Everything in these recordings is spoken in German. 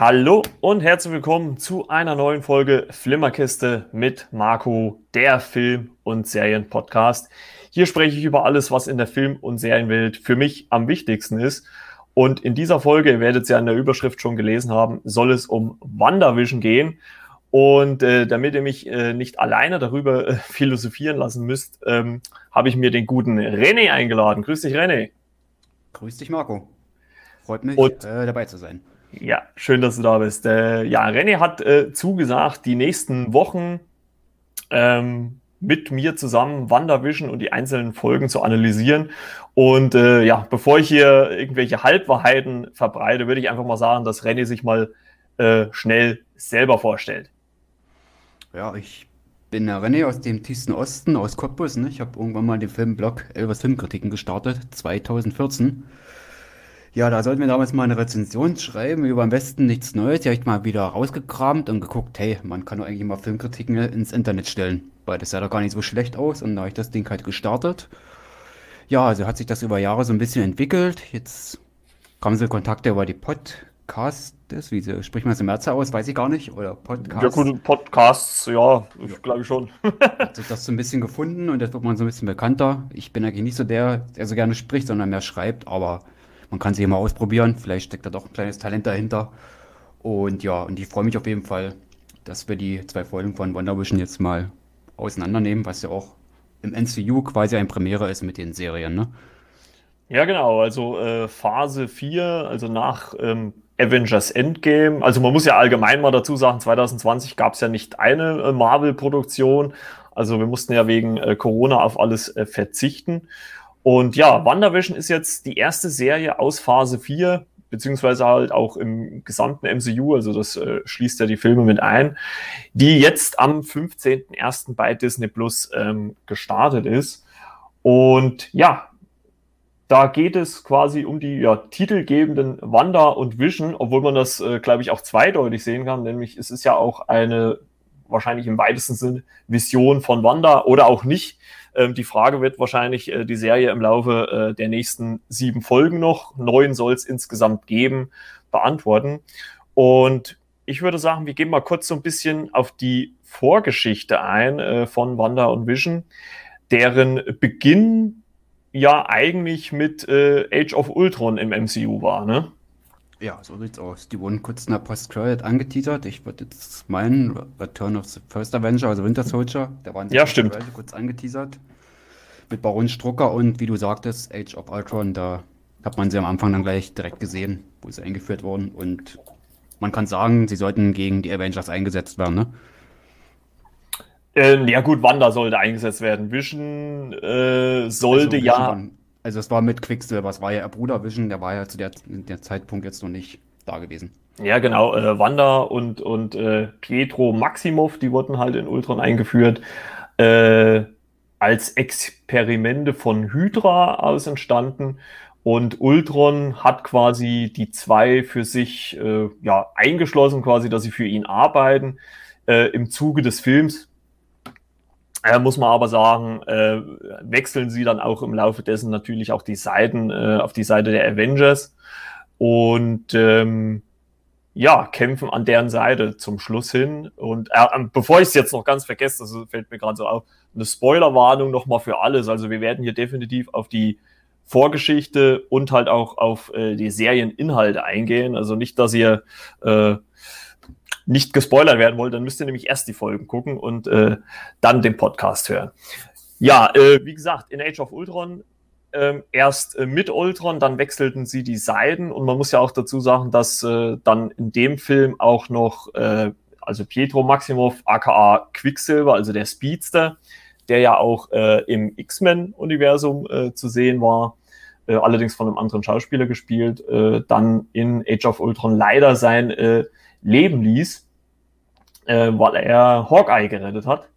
Hallo und herzlich willkommen zu einer neuen Folge Flimmerkiste mit Marco, der Film- und Serienpodcast. Hier spreche ich über alles, was in der Film- und Serienwelt für mich am wichtigsten ist. Und in dieser Folge, ihr werdet es ja in der Überschrift schon gelesen haben, soll es um WandaVision gehen. Und äh, damit ihr mich äh, nicht alleine darüber äh, philosophieren lassen müsst, ähm, habe ich mir den guten René eingeladen. Grüß dich, René. Grüß dich, Marco. Freut mich, und, äh, dabei zu sein. Ja, schön, dass du da bist. Äh, ja, René hat äh, zugesagt, die nächsten Wochen ähm, mit mir zusammen WandaVision und die einzelnen Folgen zu analysieren. Und äh, ja, bevor ich hier irgendwelche Halbwahrheiten verbreite, würde ich einfach mal sagen, dass René sich mal äh, schnell selber vorstellt. Ja, ich bin der René aus dem tiefsten Osten, aus Cottbus. Ne? Ich habe irgendwann mal den Filmblog Elvers Filmkritiken gestartet, 2014. Ja, da sollten wir damals mal eine Rezension schreiben über am besten nichts Neues. Die habe ich mal wieder rausgekramt und geguckt, hey, man kann doch eigentlich mal Filmkritiken ins Internet stellen. Weil das sah doch gar nicht so schlecht aus und da habe ich das Ding halt gestartet. Ja, also hat sich das über Jahre so ein bisschen entwickelt. Jetzt kamen so Kontakte über die Podcasts, wie spricht man das im März aus, weiß ich gar nicht. Oder Podcasts. Ja, gut, Podcasts, ja, ich ja. glaube schon. hat sich das so ein bisschen gefunden und jetzt wird man so ein bisschen bekannter. Ich bin eigentlich nicht so der, der so gerne spricht, sondern mehr schreibt, aber man kann sich immer ausprobieren. Vielleicht steckt da doch ein kleines Talent dahinter. Und ja, und ich freue mich auf jeden Fall, dass wir die zwei Folgen von WandaVision jetzt mal auseinandernehmen, was ja auch im NCU quasi ein Premiere ist mit den Serien, ne? Ja, genau. Also äh, Phase 4, also nach ähm, Avengers Endgame. Also man muss ja allgemein mal dazu sagen, 2020 gab es ja nicht eine äh, Marvel-Produktion. Also wir mussten ja wegen äh, Corona auf alles äh, verzichten. Und ja, WandaVision ist jetzt die erste Serie aus Phase 4, beziehungsweise halt auch im gesamten MCU, also das äh, schließt ja die Filme mit ein, die jetzt am 15.01. bei Disney Plus ähm, gestartet ist. Und ja, da geht es quasi um die ja, titelgebenden Wanda und Vision, obwohl man das, äh, glaube ich, auch zweideutig sehen kann, nämlich es ist ja auch eine wahrscheinlich im weitesten Sinne Vision von Wanda oder auch nicht. Ähm, die Frage wird wahrscheinlich äh, die Serie im Laufe äh, der nächsten sieben Folgen noch, neun soll es insgesamt geben, beantworten. Und ich würde sagen, wir gehen mal kurz so ein bisschen auf die Vorgeschichte ein äh, von Wanda und Vision, deren Beginn ja eigentlich mit äh, Age of Ultron im MCU war, ne? Ja, so sieht's aus. Die wurden kurz in der Post-Credit angeteasert. Ich würde jetzt meinen, Return of the First Avenger, also Winter Soldier, da waren ja, stimmt. kurz angeteasert. Mit Baron Strucker und wie du sagtest, Age of Ultron, da hat man sie am Anfang dann gleich direkt gesehen, wo sie eingeführt wurden. Und man kann sagen, sie sollten gegen die Avengers eingesetzt werden, ne? Ähm, ja gut, Wanda sollte eingesetzt werden. Vision äh, sollte also, ja... Vision also es war mit Quicksilver, es war ja Bruder Vision, der war ja zu der, der Zeitpunkt jetzt noch nicht da gewesen. Ja, genau. Äh, Wanda und, und äh, Pietro Maximov, die wurden halt in Ultron eingeführt. Äh, als Experimente von Hydra aus entstanden. Und Ultron hat quasi die zwei für sich äh, ja, eingeschlossen, quasi, dass sie für ihn arbeiten. Äh, Im Zuge des Films äh, muss man aber sagen, äh, wechseln sie dann auch im Laufe dessen natürlich auch die Seiten äh, auf die Seite der Avengers und ähm, ja, kämpfen an deren Seite zum Schluss hin. Und äh, ähm, bevor ich es jetzt noch ganz vergesse, das fällt mir gerade so auf, eine Spoilerwarnung nochmal für alles. Also wir werden hier definitiv auf die Vorgeschichte und halt auch auf äh, die Serieninhalte eingehen. Also nicht, dass ihr äh, nicht gespoilert werden wollt, dann müsst ihr nämlich erst die Folgen gucken und äh, dann den Podcast hören. Ja, äh, wie gesagt, in Age of Ultron äh, erst äh, mit Ultron, dann wechselten sie die Seiten und man muss ja auch dazu sagen, dass äh, dann in dem Film auch noch, äh, also Pietro Maximov, aka Quicksilver, also der Speedster, der ja auch äh, im X-Men-Universum äh, zu sehen war, äh, allerdings von einem anderen Schauspieler gespielt, dann in Age of Ultron leider sein leben ließ, äh, weil er Hawkeye gerettet hat.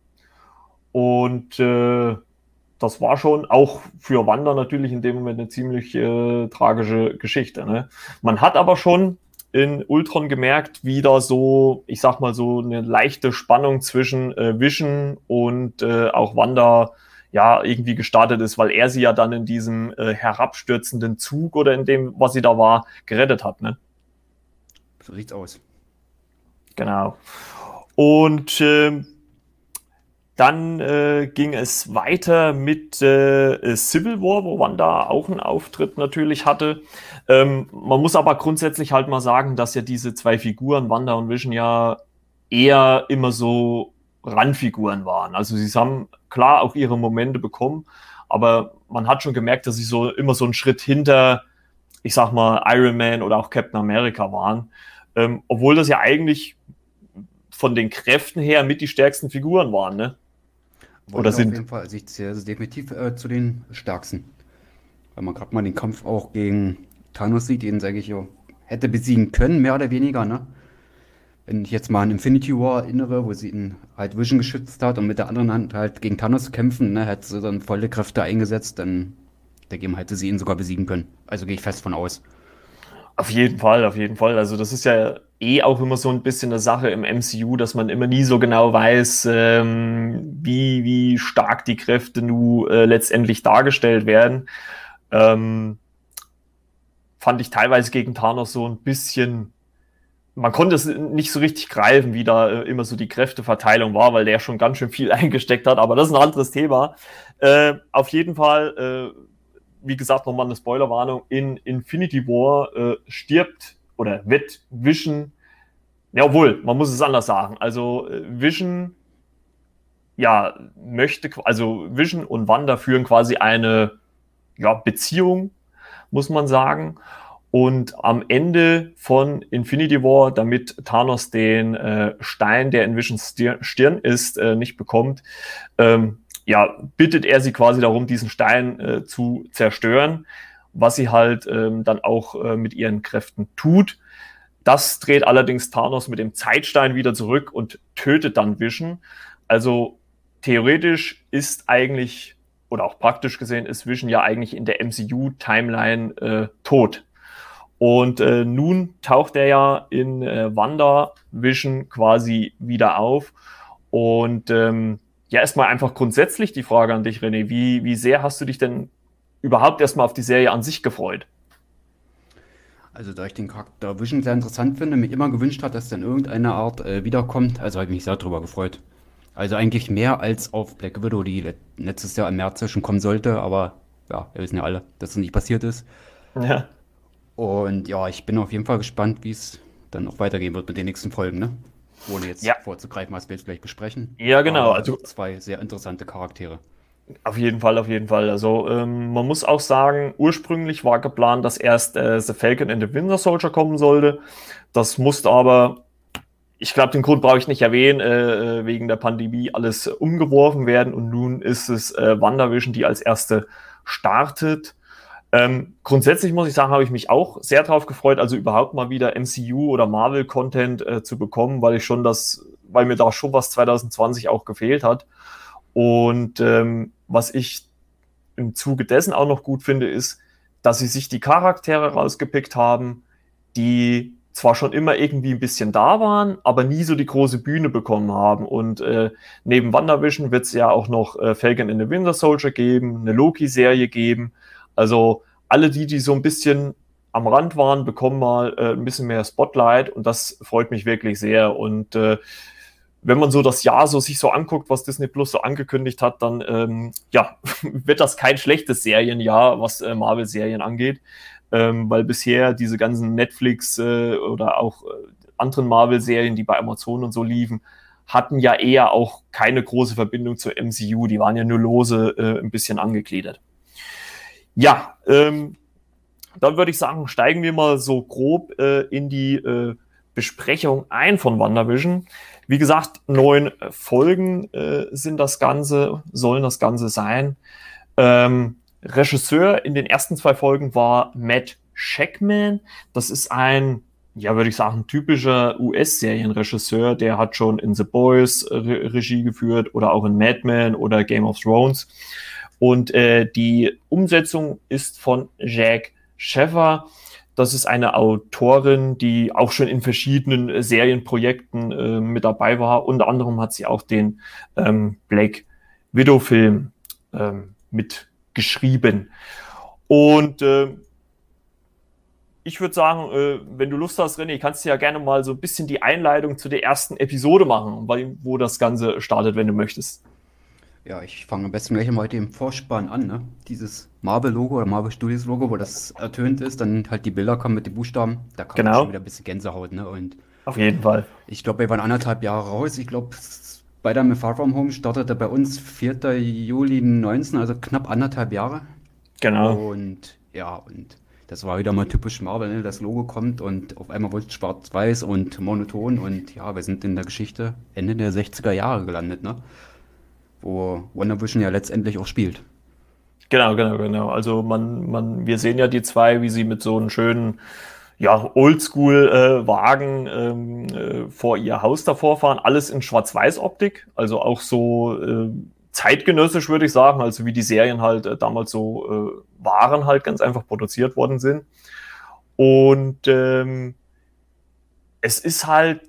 Und äh, das war schon auch für Wanda natürlich in dem Moment eine ziemlich äh, tragische Geschichte. Ne? Man hat aber schon in Ultron gemerkt, wie da so, ich sag mal so, eine leichte Spannung zwischen äh, Vision und äh, auch Wanda ja irgendwie gestartet ist, weil er sie ja dann in diesem äh, herabstürzenden Zug oder in dem, was sie da war, gerettet hat. Ne? So sieht's aus. Genau. Und äh, dann äh, ging es weiter mit äh, Civil War, wo Wanda auch einen Auftritt natürlich hatte. Ähm, man muss aber grundsätzlich halt mal sagen, dass ja diese zwei Figuren, Wanda und Vision, ja eher immer so Randfiguren waren. Also sie haben klar auch ihre Momente bekommen, aber man hat schon gemerkt, dass sie so immer so einen Schritt hinter, ich sag mal, Iron Man oder auch Captain America waren. Ähm, obwohl das ja eigentlich von den Kräften her mit die stärksten Figuren waren, ne? Oder sind. Auf jeden Fall, also ich zähle also definitiv äh, zu den stärksten. Weil man gerade mal den Kampf auch gegen Thanos sieht, den, sage ich ja, hätte besiegen können, mehr oder weniger, ne? Wenn ich jetzt mal an Infinity War erinnere, wo sie ihn halt Vision geschützt hat und mit der anderen Hand halt gegen Thanos kämpfen, ne, hätte sie dann volle Kräfte eingesetzt, dann dagegen hätte sie ihn sogar besiegen können. Also gehe ich fest von aus. Auf jeden Fall, auf jeden Fall. Also das ist ja eh auch immer so ein bisschen eine Sache im MCU, dass man immer nie so genau weiß, ähm, wie, wie stark die Kräfte nu äh, letztendlich dargestellt werden. Ähm, fand ich teilweise gegen Thanos so ein bisschen man konnte es nicht so richtig greifen, wie da äh, immer so die Kräfteverteilung war, weil der schon ganz schön viel eingesteckt hat, aber das ist ein anderes Thema. Äh, auf jeden Fall, äh, wie gesagt, nochmal eine Spoilerwarnung, in Infinity War äh, stirbt oder wird Vision, ja, obwohl, man muss es anders sagen. Also äh, Vision, ja, möchte, also Vision und Wanda führen quasi eine ja, Beziehung, muss man sagen. Und am Ende von Infinity War, damit Thanos den äh, Stein, der in Visions Stirn ist, äh, nicht bekommt, ähm, ja, bittet er sie quasi darum, diesen Stein äh, zu zerstören, was sie halt ähm, dann auch äh, mit ihren Kräften tut. Das dreht allerdings Thanos mit dem Zeitstein wieder zurück und tötet dann Vision. Also theoretisch ist eigentlich, oder auch praktisch gesehen, ist Vision ja eigentlich in der MCU-Timeline äh, tot. Und äh, nun taucht er ja in äh, WandaVision quasi wieder auf. Und ähm, ja, erstmal einfach grundsätzlich die Frage an dich, René. Wie, wie sehr hast du dich denn überhaupt erstmal auf die Serie an sich gefreut? Also, da ich den Charakter Vision sehr interessant finde, mir immer gewünscht hat, dass dann irgendeine Art äh, wiederkommt, also habe ich mich sehr darüber gefreut. Also eigentlich mehr als auf Black Widow, die letztes Jahr im März schon kommen sollte, aber ja, wir wissen ja alle, dass es nicht passiert ist. Ja. Und ja, ich bin auf jeden Fall gespannt, wie es dann auch weitergehen wird mit den nächsten Folgen, ne? Ohne jetzt ja. vorzugreifen, was wir jetzt gleich besprechen. Ja, genau. also zwei sehr interessante Charaktere. Auf jeden Fall, auf jeden Fall. Also ähm, man muss auch sagen, ursprünglich war geplant, dass erst äh, The Falcon and the Winter Soldier kommen sollte. Das musste aber, ich glaube, den Grund brauche ich nicht erwähnen, äh, äh, wegen der Pandemie alles umgeworfen werden. Und nun ist es äh, WandaVision, die als erste startet. Ähm, grundsätzlich muss ich sagen, habe ich mich auch sehr darauf gefreut, also überhaupt mal wieder MCU oder Marvel-Content äh, zu bekommen, weil ich schon das, weil mir da schon was 2020 auch gefehlt hat. Und ähm, was ich im Zuge dessen auch noch gut finde, ist, dass sie sich die Charaktere rausgepickt haben, die zwar schon immer irgendwie ein bisschen da waren, aber nie so die große Bühne bekommen haben. Und äh, neben WandaVision wird es ja auch noch äh, Falcon in the Winter Soldier geben, eine Loki-Serie geben. Also alle die, die so ein bisschen am Rand waren, bekommen mal äh, ein bisschen mehr Spotlight und das freut mich wirklich sehr. Und äh, wenn man so das Jahr so sich so anguckt, was Disney Plus so angekündigt hat, dann ähm, ja, wird das kein schlechtes Serienjahr, was äh, Marvel-Serien angeht. Ähm, weil bisher diese ganzen Netflix äh, oder auch äh, anderen Marvel-Serien, die bei Amazon und so liefen, hatten ja eher auch keine große Verbindung zur MCU. Die waren ja nur lose äh, ein bisschen angegliedert. Ja, ähm, dann würde ich sagen, steigen wir mal so grob äh, in die äh, Besprechung ein von WandaVision. Wie gesagt, neun Folgen äh, sind das Ganze, sollen das Ganze sein. Ähm, Regisseur in den ersten zwei Folgen war Matt Shackman. Das ist ein, ja, würde ich sagen, typischer US-Serienregisseur. Der hat schon in The Boys Re Regie geführt oder auch in Mad Men oder Game of Thrones. Und äh, die Umsetzung ist von Jack Sheffer. Das ist eine Autorin, die auch schon in verschiedenen äh, Serienprojekten äh, mit dabei war. Unter anderem hat sie auch den ähm, Black Widow-Film ähm, mitgeschrieben. Und äh, ich würde sagen, äh, wenn du Lust hast, René, kannst du ja gerne mal so ein bisschen die Einleitung zu der ersten Episode machen, wo das Ganze startet, wenn du möchtest. Ja, ich fange am besten gleich mal mit dem Vorspann an, ne? Dieses Marvel-Logo oder Marvel Studios-Logo, wo das ertönt ist, dann halt die Bilder kommen mit den Buchstaben, da kommt genau. schon wieder ein bisschen Gänsehaut, ne? Und auf jeden Fall. Ich glaube, wir waren anderthalb Jahre raus. Ich glaube, Spider-Man Far From Home startete bei uns 4. Juli 19, also knapp anderthalb Jahre. Genau. Und ja, und das war wieder mal typisch Marvel, ne? Das Logo kommt und auf einmal wurde es schwarz-weiß und monoton und ja, wir sind in der Geschichte Ende der 60er Jahre gelandet, ne? Wo Wonder Vision ja letztendlich auch spielt. Genau, genau, genau. Also man, man, wir sehen ja die zwei, wie sie mit so einem schönen ja, Oldschool-Wagen äh, ähm, äh, vor ihr Haus davor fahren. Alles in Schwarz-Weiß-Optik, also auch so äh, zeitgenössisch, würde ich sagen, also wie die Serien halt äh, damals so äh, waren, halt ganz einfach produziert worden sind. Und ähm, es ist halt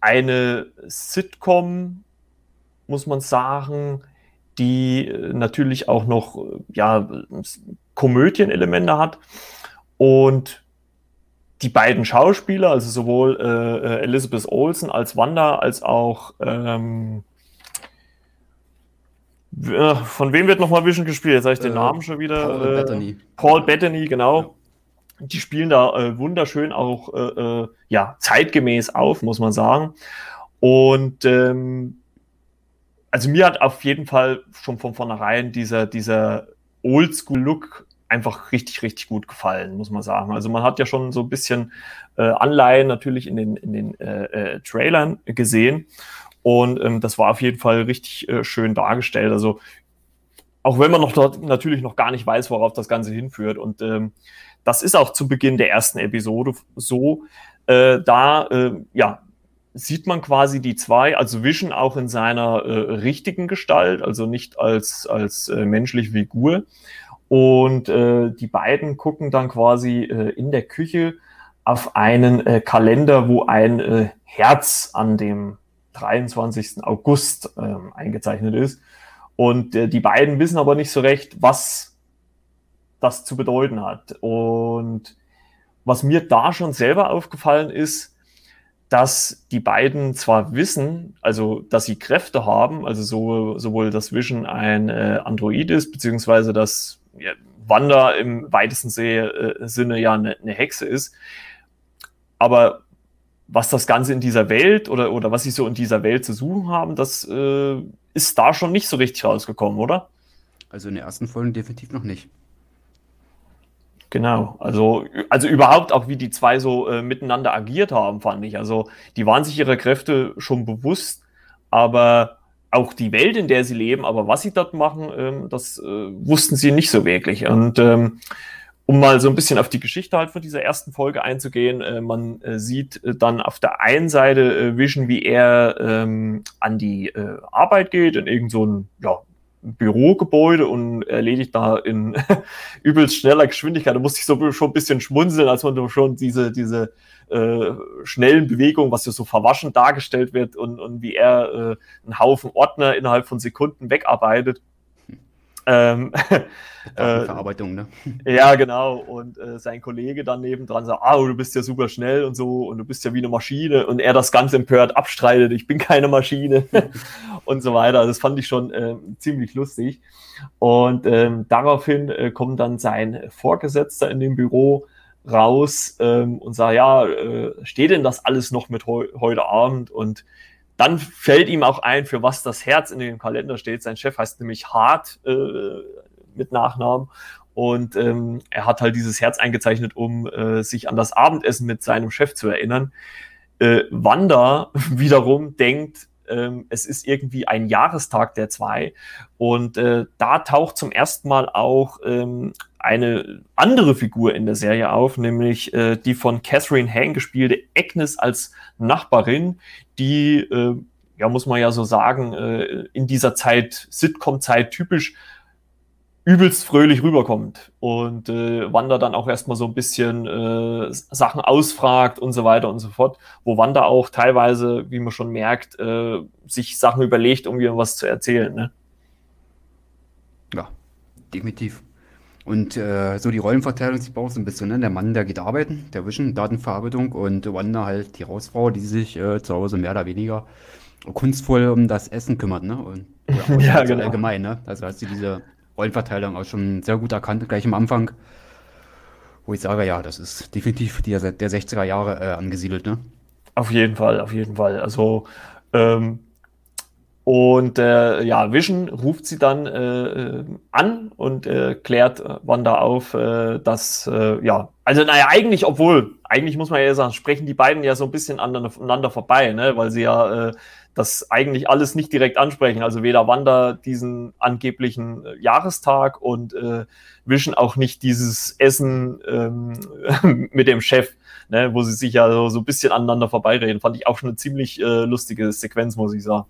eine Sitcom, muss man sagen, die äh, natürlich auch noch ja, Komödienelemente hat. Und die beiden Schauspieler, also sowohl äh, äh, Elizabeth Olsen als Wanda, als auch ähm, äh, von wem wird nochmal Vision gespielt? Jetzt habe ich den äh, Namen schon wieder. Paul äh, Bettany. Paul Bettany, genau. Ja. Die spielen da äh, wunderschön auch äh, ja, zeitgemäß auf, muss man sagen. Und ähm, also mir hat auf jeden Fall schon von vornherein dieser, dieser Oldschool-Look einfach richtig, richtig gut gefallen, muss man sagen. Also man hat ja schon so ein bisschen äh, Anleihen natürlich in den, in den äh, äh, Trailern gesehen. Und ähm, das war auf jeden Fall richtig äh, schön dargestellt. Also auch wenn man noch dort natürlich noch gar nicht weiß, worauf das Ganze hinführt. Und ähm, das ist auch zu Beginn der ersten Episode so. Äh, da äh, ja, sieht man quasi die zwei, also Vision auch in seiner äh, richtigen Gestalt, also nicht als, als äh, menschliche Figur. Und äh, die beiden gucken dann quasi äh, in der Küche auf einen äh, Kalender, wo ein äh, Herz an dem 23. August äh, eingezeichnet ist. Und äh, die beiden wissen aber nicht so recht, was das zu bedeuten hat. Und was mir da schon selber aufgefallen ist, dass die beiden zwar wissen, also dass sie Kräfte haben, also so, sowohl das Vision ein äh, Android ist, beziehungsweise dass ja, Wanda im weitesten äh, Sinne ja eine, eine Hexe ist. Aber was das Ganze in dieser Welt oder, oder was sie so in dieser Welt zu suchen haben, das äh, ist da schon nicht so richtig rausgekommen, oder? Also in der ersten Folge definitiv noch nicht. Genau, also, also überhaupt auch, wie die zwei so äh, miteinander agiert haben, fand ich. Also die waren sich ihrer Kräfte schon bewusst, aber auch die Welt, in der sie leben, aber was sie dort machen, ähm, das äh, wussten sie nicht so wirklich. Und ähm, um mal so ein bisschen auf die Geschichte halt von dieser ersten Folge einzugehen, äh, man äh, sieht äh, dann auf der einen Seite äh, Vision, wie er ähm, an die Arbeit geht, in irgendein so ja, Bürogebäude und erledigt da in übelst schneller Geschwindigkeit. Da musste ich so schon ein bisschen schmunzeln, als man schon diese, diese äh, schnellen Bewegungen, was ja so verwaschen dargestellt wird und, und wie er äh, einen Haufen Ordner innerhalb von Sekunden wegarbeitet. Ähm, äh, Verarbeitung, ne? Ja, genau. Und äh, sein Kollege dann nebendran sagt, ah, du bist ja super schnell und so und du bist ja wie eine Maschine und er das ganz empört abstreitet, ich bin keine Maschine und so weiter. Das fand ich schon äh, ziemlich lustig. Und ähm, daraufhin äh, kommt dann sein Vorgesetzter in dem Büro raus ähm, und sagt, ja, äh, steht denn das alles noch mit heu heute Abend? Und dann fällt ihm auch ein, für was das Herz in dem Kalender steht. Sein Chef heißt nämlich Hart äh, mit Nachnamen. Und ähm, er hat halt dieses Herz eingezeichnet, um äh, sich an das Abendessen mit seinem Chef zu erinnern. Äh, Wanda wiederum denkt, ähm, es ist irgendwie ein Jahrestag der zwei. Und äh, da taucht zum ersten Mal auch ähm, eine andere Figur in der Serie auf, nämlich äh, die von Catherine Hang gespielte Agnes als Nachbarin, die, äh, ja, muss man ja so sagen, äh, in dieser Zeit, Sitcom-Zeit typisch übelst fröhlich rüberkommt und äh, Wanda dann auch erstmal so ein bisschen äh, Sachen ausfragt und so weiter und so fort, wo Wanda auch teilweise, wie man schon merkt, äh, sich Sachen überlegt, um ihr was zu erzählen. Ne? Ja, definitiv. Und äh, so die Rollenverteilung sieht auch so ein bisschen, ne? Der Mann, der geht arbeiten, der Vision, Datenverarbeitung und Wanda halt die Hausfrau, die sich äh, zu Hause mehr oder weniger kunstvoll um das Essen kümmert, ne? Und ja, ja genau. allgemein, ne? Also hast du diese Rollenverteilung auch schon sehr gut erkannt, gleich am Anfang, wo ich sage, ja, das ist definitiv die, der 60er Jahre äh, angesiedelt, ne? Auf jeden Fall, auf jeden Fall. Also ähm, und äh, ja, Vision ruft sie dann äh, an und äh, klärt Wanda auf, äh, dass, äh, ja, also naja, eigentlich, obwohl, eigentlich muss man ja sagen, sprechen die beiden ja so ein bisschen aneinander vorbei, ne? weil sie ja äh, das eigentlich alles nicht direkt ansprechen. Also weder Wanda diesen angeblichen äh, Jahrestag und äh, Vision auch nicht dieses Essen ähm, mit dem Chef, ne? wo sie sich ja so, so ein bisschen aneinander vorbeireden. Fand ich auch schon eine ziemlich äh, lustige Sequenz, muss ich sagen.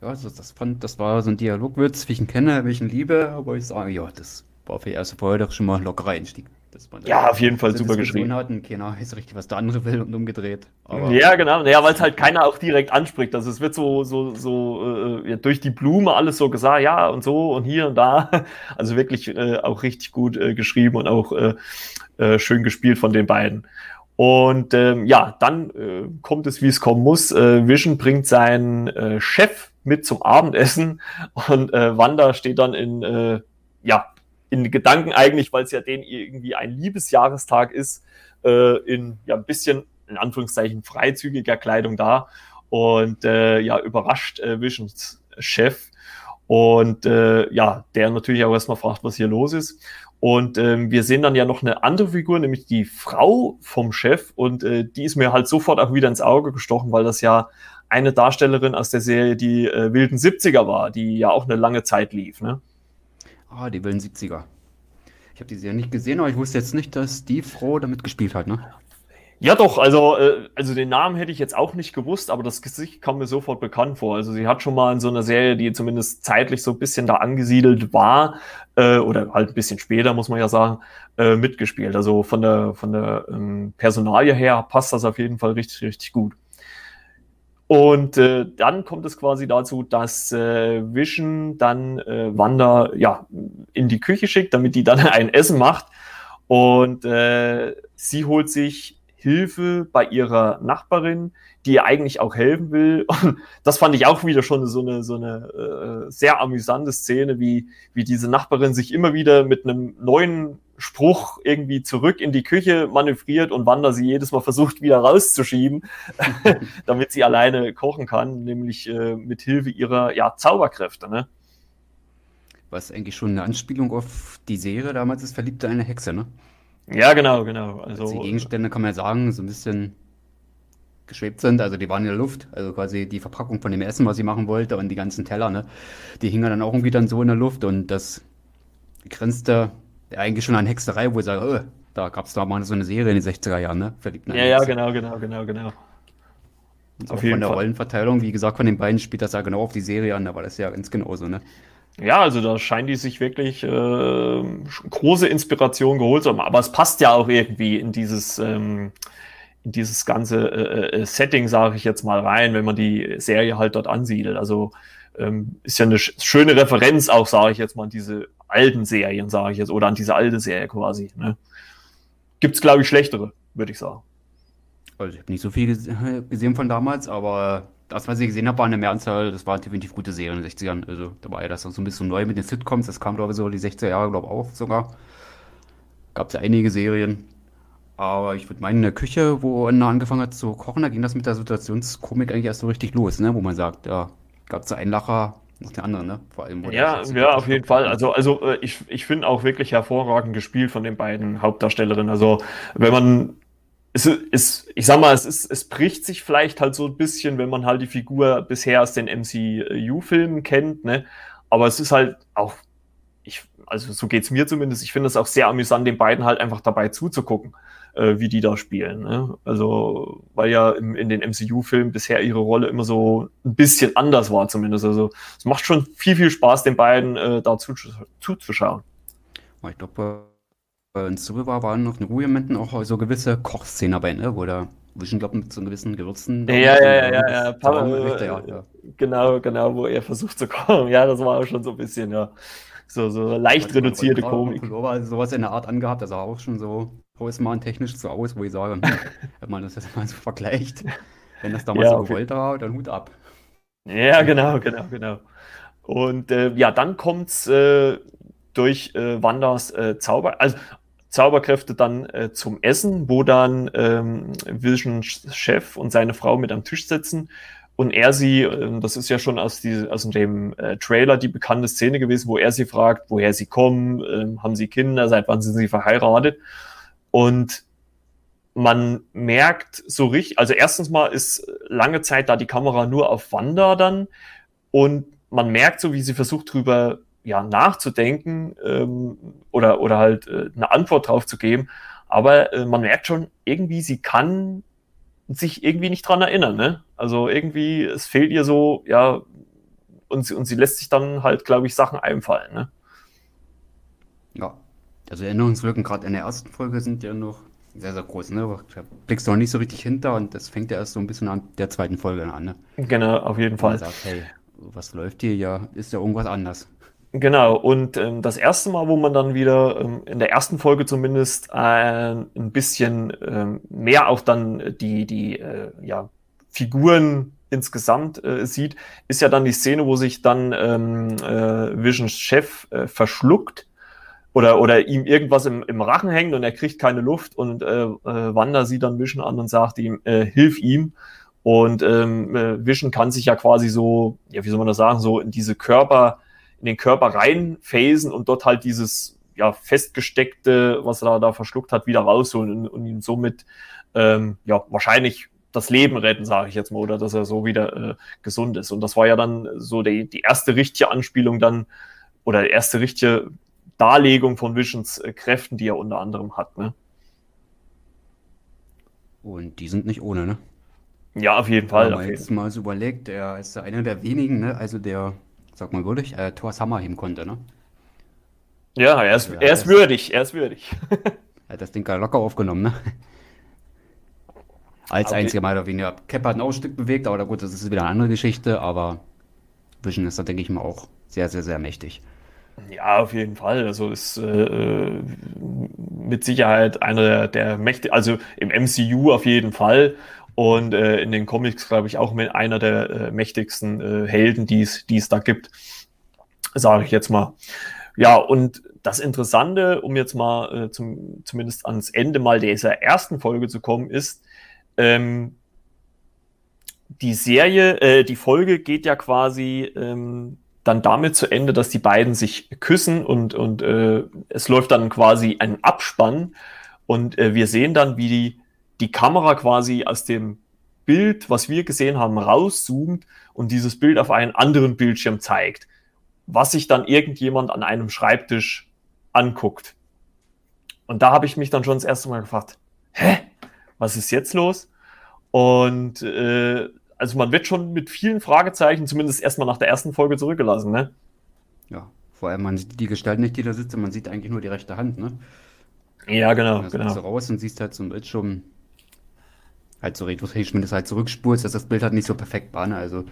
Ja, also das, fand, das war so ein Dialogwitz, wie ich ihn kenne, wie ich ihn liebe, aber ich sage, ja, das war für die erste Folge doch schon mal ein lockerer Einstieg. Ja, auf jeden Fall super geschrieben. Hatten. Keiner weiß richtig, was der andere will und umgedreht. Aber ja, genau. Ja, weil es halt keiner auch direkt anspricht. Also es wird so, so, so äh, durch die Blume alles so gesagt, ja und so und hier und da. Also wirklich äh, auch richtig gut äh, geschrieben und auch äh, äh, schön gespielt von den beiden. Und ähm, ja, dann äh, kommt es, wie es kommen muss. Vision bringt seinen Chef mit zum Abendessen und äh, Wanda steht dann in, äh, ja, in Gedanken eigentlich, weil es ja den irgendwie ein Liebesjahrestag ist, äh, in ja ein bisschen, in Anführungszeichen, freizügiger Kleidung da und äh, ja, überrascht äh, Visions Chef und äh, ja, der natürlich auch erstmal fragt, was hier los ist. Und ähm, wir sehen dann ja noch eine andere Figur, nämlich die Frau vom Chef. Und äh, die ist mir halt sofort auch wieder ins Auge gestochen, weil das ja eine Darstellerin aus der Serie, die äh, wilden 70er war, die ja auch eine lange Zeit lief. Ne? Ah, die wilden 70er. Ich habe die Serie nicht gesehen, aber ich wusste jetzt nicht, dass die Frau damit gespielt hat, ne? Ja, doch, also, äh, also den Namen hätte ich jetzt auch nicht gewusst, aber das Gesicht kam mir sofort bekannt vor. Also sie hat schon mal in so einer Serie, die zumindest zeitlich so ein bisschen da angesiedelt war, äh, oder halt ein bisschen später, muss man ja sagen, äh, mitgespielt. Also von der, von der ähm, Personalie her passt das auf jeden Fall richtig, richtig gut. Und äh, dann kommt es quasi dazu, dass äh, Vision dann äh, Wanda ja, in die Küche schickt, damit die dann ein Essen macht. Und äh, sie holt sich Hilfe bei ihrer Nachbarin, die ihr eigentlich auch helfen will. Und das fand ich auch wieder schon so eine, so eine äh, sehr amüsante Szene, wie, wie diese Nachbarin sich immer wieder mit einem neuen Spruch irgendwie zurück in die Küche manövriert und Wanda sie jedes Mal versucht wieder rauszuschieben, damit sie alleine kochen kann, nämlich äh, mit Hilfe ihrer ja, Zauberkräfte. Ne? Was eigentlich schon eine Anspielung auf die Serie damals ist, Verliebte eine Hexe, ne? Ja, genau, genau. Also, die Gegenstände kann man ja sagen, so ein bisschen geschwebt sind, also die waren in der Luft, also quasi die Verpackung von dem Essen, was sie machen wollte und die ganzen Teller, ne? Die hingen dann auch irgendwie dann so in der Luft und das grenzte eigentlich schon an Hexerei, wo ich sage, oh, da gab es da mal so eine Serie in den 60er Jahren, ne? Verliebt ja, ja, genau, genau, genau, genau. Und auf jeden von der Fall. Rollenverteilung, wie gesagt, von den beiden spielt das ja genau auf die Serie an, da war das ja ganz genauso, ne? Ja, also da scheinen die sich wirklich äh, große Inspiration geholt zu haben. Aber es passt ja auch irgendwie in dieses, ähm, in dieses ganze äh, äh Setting, sage ich jetzt mal rein, wenn man die Serie halt dort ansiedelt. Also ähm, ist ja eine schöne Referenz auch, sage ich jetzt mal, diese alten Serien, sage ich jetzt, oder an diese alte Serie quasi. Ne? Gibt es, glaube ich, schlechtere, würde ich sagen. Also ich habe nicht so viel gesehen von damals, aber das, was ich gesehen habe, war eine Mehrzahl, das war definitiv gute Serien in den 60ern. Also da war ja das so ein bisschen neu mit den Sitcoms, das kam glaube ich so die 60er Jahre, glaube ich, auch sogar. Gab es ja einige Serien. Aber ich würde meinen, in der Küche, wo Anna angefangen hat zu kochen, da ging das mit der Situationskomik eigentlich erst so richtig los, ne? wo man sagt, ja, gab es einen Lacher nach dem anderen, ne? Vor allem. Ja, ja, auf jeden Fall. Also, also äh, ich, ich finde auch wirklich hervorragend gespielt von den beiden Hauptdarstellerinnen. Also, wenn man es ist, ich sag mal, es ist, es bricht sich vielleicht halt so ein bisschen, wenn man halt die Figur bisher aus den MCU-Filmen kennt, ne? Aber es ist halt auch, ich, also so geht's mir zumindest, ich finde es auch sehr amüsant, den beiden halt einfach dabei zuzugucken äh, wie die da spielen. Ne? Also, weil ja im, in den MCU-Filmen bisher ihre Rolle immer so ein bisschen anders war, zumindest. Also, es macht schon viel, viel Spaß, den beiden äh, da zuzuschauen. Ich glaube, bei uns drüber waren noch in Ruhemomenten auch so gewisse Kochszenen dabei, ne? wo der Vision, glaube mit so einem gewissen Gewürzen. Ja, ja, ja, ja, ja. Papa, ja, ja. Genau, genau, wo er versucht zu kommen. Ja, das war auch schon so ein bisschen, ja. So, so leicht reduzierte Komik. Pullover, also sowas in der Art angehabt, das sah auch schon so Hausmann-technisch so aus, wo ich sage, hm, wenn man das jetzt mal so vergleicht, wenn das damals ja, so gewollt war, dann Hut ab. Ja, genau, genau, genau. Und äh, ja, dann kommt es äh, durch äh, Wanders äh, Zauber, also Zauberkräfte dann äh, zum Essen, wo dann ähm, Visions Chef und seine Frau mit am Tisch sitzen und er sie, äh, das ist ja schon aus, die, aus dem äh, Trailer die bekannte Szene gewesen, wo er sie fragt, woher sie kommen, äh, haben sie Kinder, seit wann sind sie verheiratet und man merkt so richtig, also erstens mal ist lange Zeit da die Kamera nur auf Wanda dann und man merkt so, wie sie versucht drüber ja, nachzudenken ähm, oder, oder halt äh, eine Antwort drauf zu geben. Aber äh, man merkt schon, irgendwie, sie kann sich irgendwie nicht dran erinnern. Ne? Also irgendwie, es fehlt ihr so, ja, und sie, und sie lässt sich dann halt, glaube ich, Sachen einfallen. Ne? Ja, also Erinnerungslücken gerade in der ersten Folge sind ja noch sehr, sehr groß. Ne? Da blickst du noch nicht so richtig hinter und das fängt ja erst so ein bisschen an der zweiten Folge an. Ne? Genau, auf jeden Fall. Sagt, hey, was läuft hier? Ja, ist ja irgendwas anders. Genau, und ähm, das erste Mal, wo man dann wieder ähm, in der ersten Folge zumindest äh, ein bisschen ähm, mehr auch dann die, die äh, ja, Figuren insgesamt äh, sieht, ist ja dann die Szene, wo sich dann ähm, äh, Visions Chef äh, verschluckt oder, oder ihm irgendwas im, im Rachen hängt und er kriegt keine Luft und äh, äh, Wanda sieht dann Vision an und sagt ihm, äh, hilf ihm. Und ähm, äh, Vision kann sich ja quasi so, ja, wie soll man das sagen, so in diese Körper, in den Körper reinphasen und dort halt dieses ja festgesteckte, was er da, da verschluckt hat, wieder rausholen und, und ihm somit ähm, ja wahrscheinlich das Leben retten, sage ich jetzt mal, oder dass er so wieder äh, gesund ist. Und das war ja dann so die, die erste richtige Anspielung dann oder erste richtige Darlegung von Visions äh, Kräften, die er unter anderem hat. Ne? Und die sind nicht ohne, ne? Ja, auf jeden Fall. Wenn man jetzt mal so überlegt, er ist einer der wenigen, ne? also der sag mal würdig, äh, Thors Hammer heben konnte, ne? Ja, er ist, also, er ist würdig, er ist würdig. er hat das Ding locker aufgenommen, ne? Als okay. einziger Mal oder weniger. Cap hat ein Ausstück bewegt, aber gut, das ist wieder eine andere Geschichte, aber Vision ist da, denke ich mal, auch sehr, sehr, sehr mächtig. Ja, auf jeden Fall. Also ist äh, mit Sicherheit einer der, der Mächte, also im MCU auf jeden Fall. Und äh, in den Comics, glaube ich, auch mit einer der äh, mächtigsten äh, Helden, die es da gibt, sage ich jetzt mal. Ja, und das Interessante, um jetzt mal äh, zum, zumindest ans Ende mal dieser ersten Folge zu kommen, ist, ähm, die Serie, äh, die Folge geht ja quasi ähm, dann damit zu Ende, dass die beiden sich küssen und, und äh, es läuft dann quasi ein Abspann und äh, wir sehen dann, wie die die Kamera quasi aus dem Bild, was wir gesehen haben, rauszoomt und dieses Bild auf einen anderen Bildschirm zeigt, was sich dann irgendjemand an einem Schreibtisch anguckt. Und da habe ich mich dann schon das erste Mal gefragt, hä, was ist jetzt los? Und äh, also man wird schon mit vielen Fragezeichen, zumindest erstmal nach der ersten Folge zurückgelassen, ne? Ja, vor allem man sieht die Gestalt nicht, die da sitzt, man sieht eigentlich nur die rechte Hand, ne? Ja, genau, und genau. Du raus und siehst halt so ein Bildschirm, halt so retrotätisch, wenn halt zurückspulst, dass das Bild halt nicht so perfekt war, ne? Also,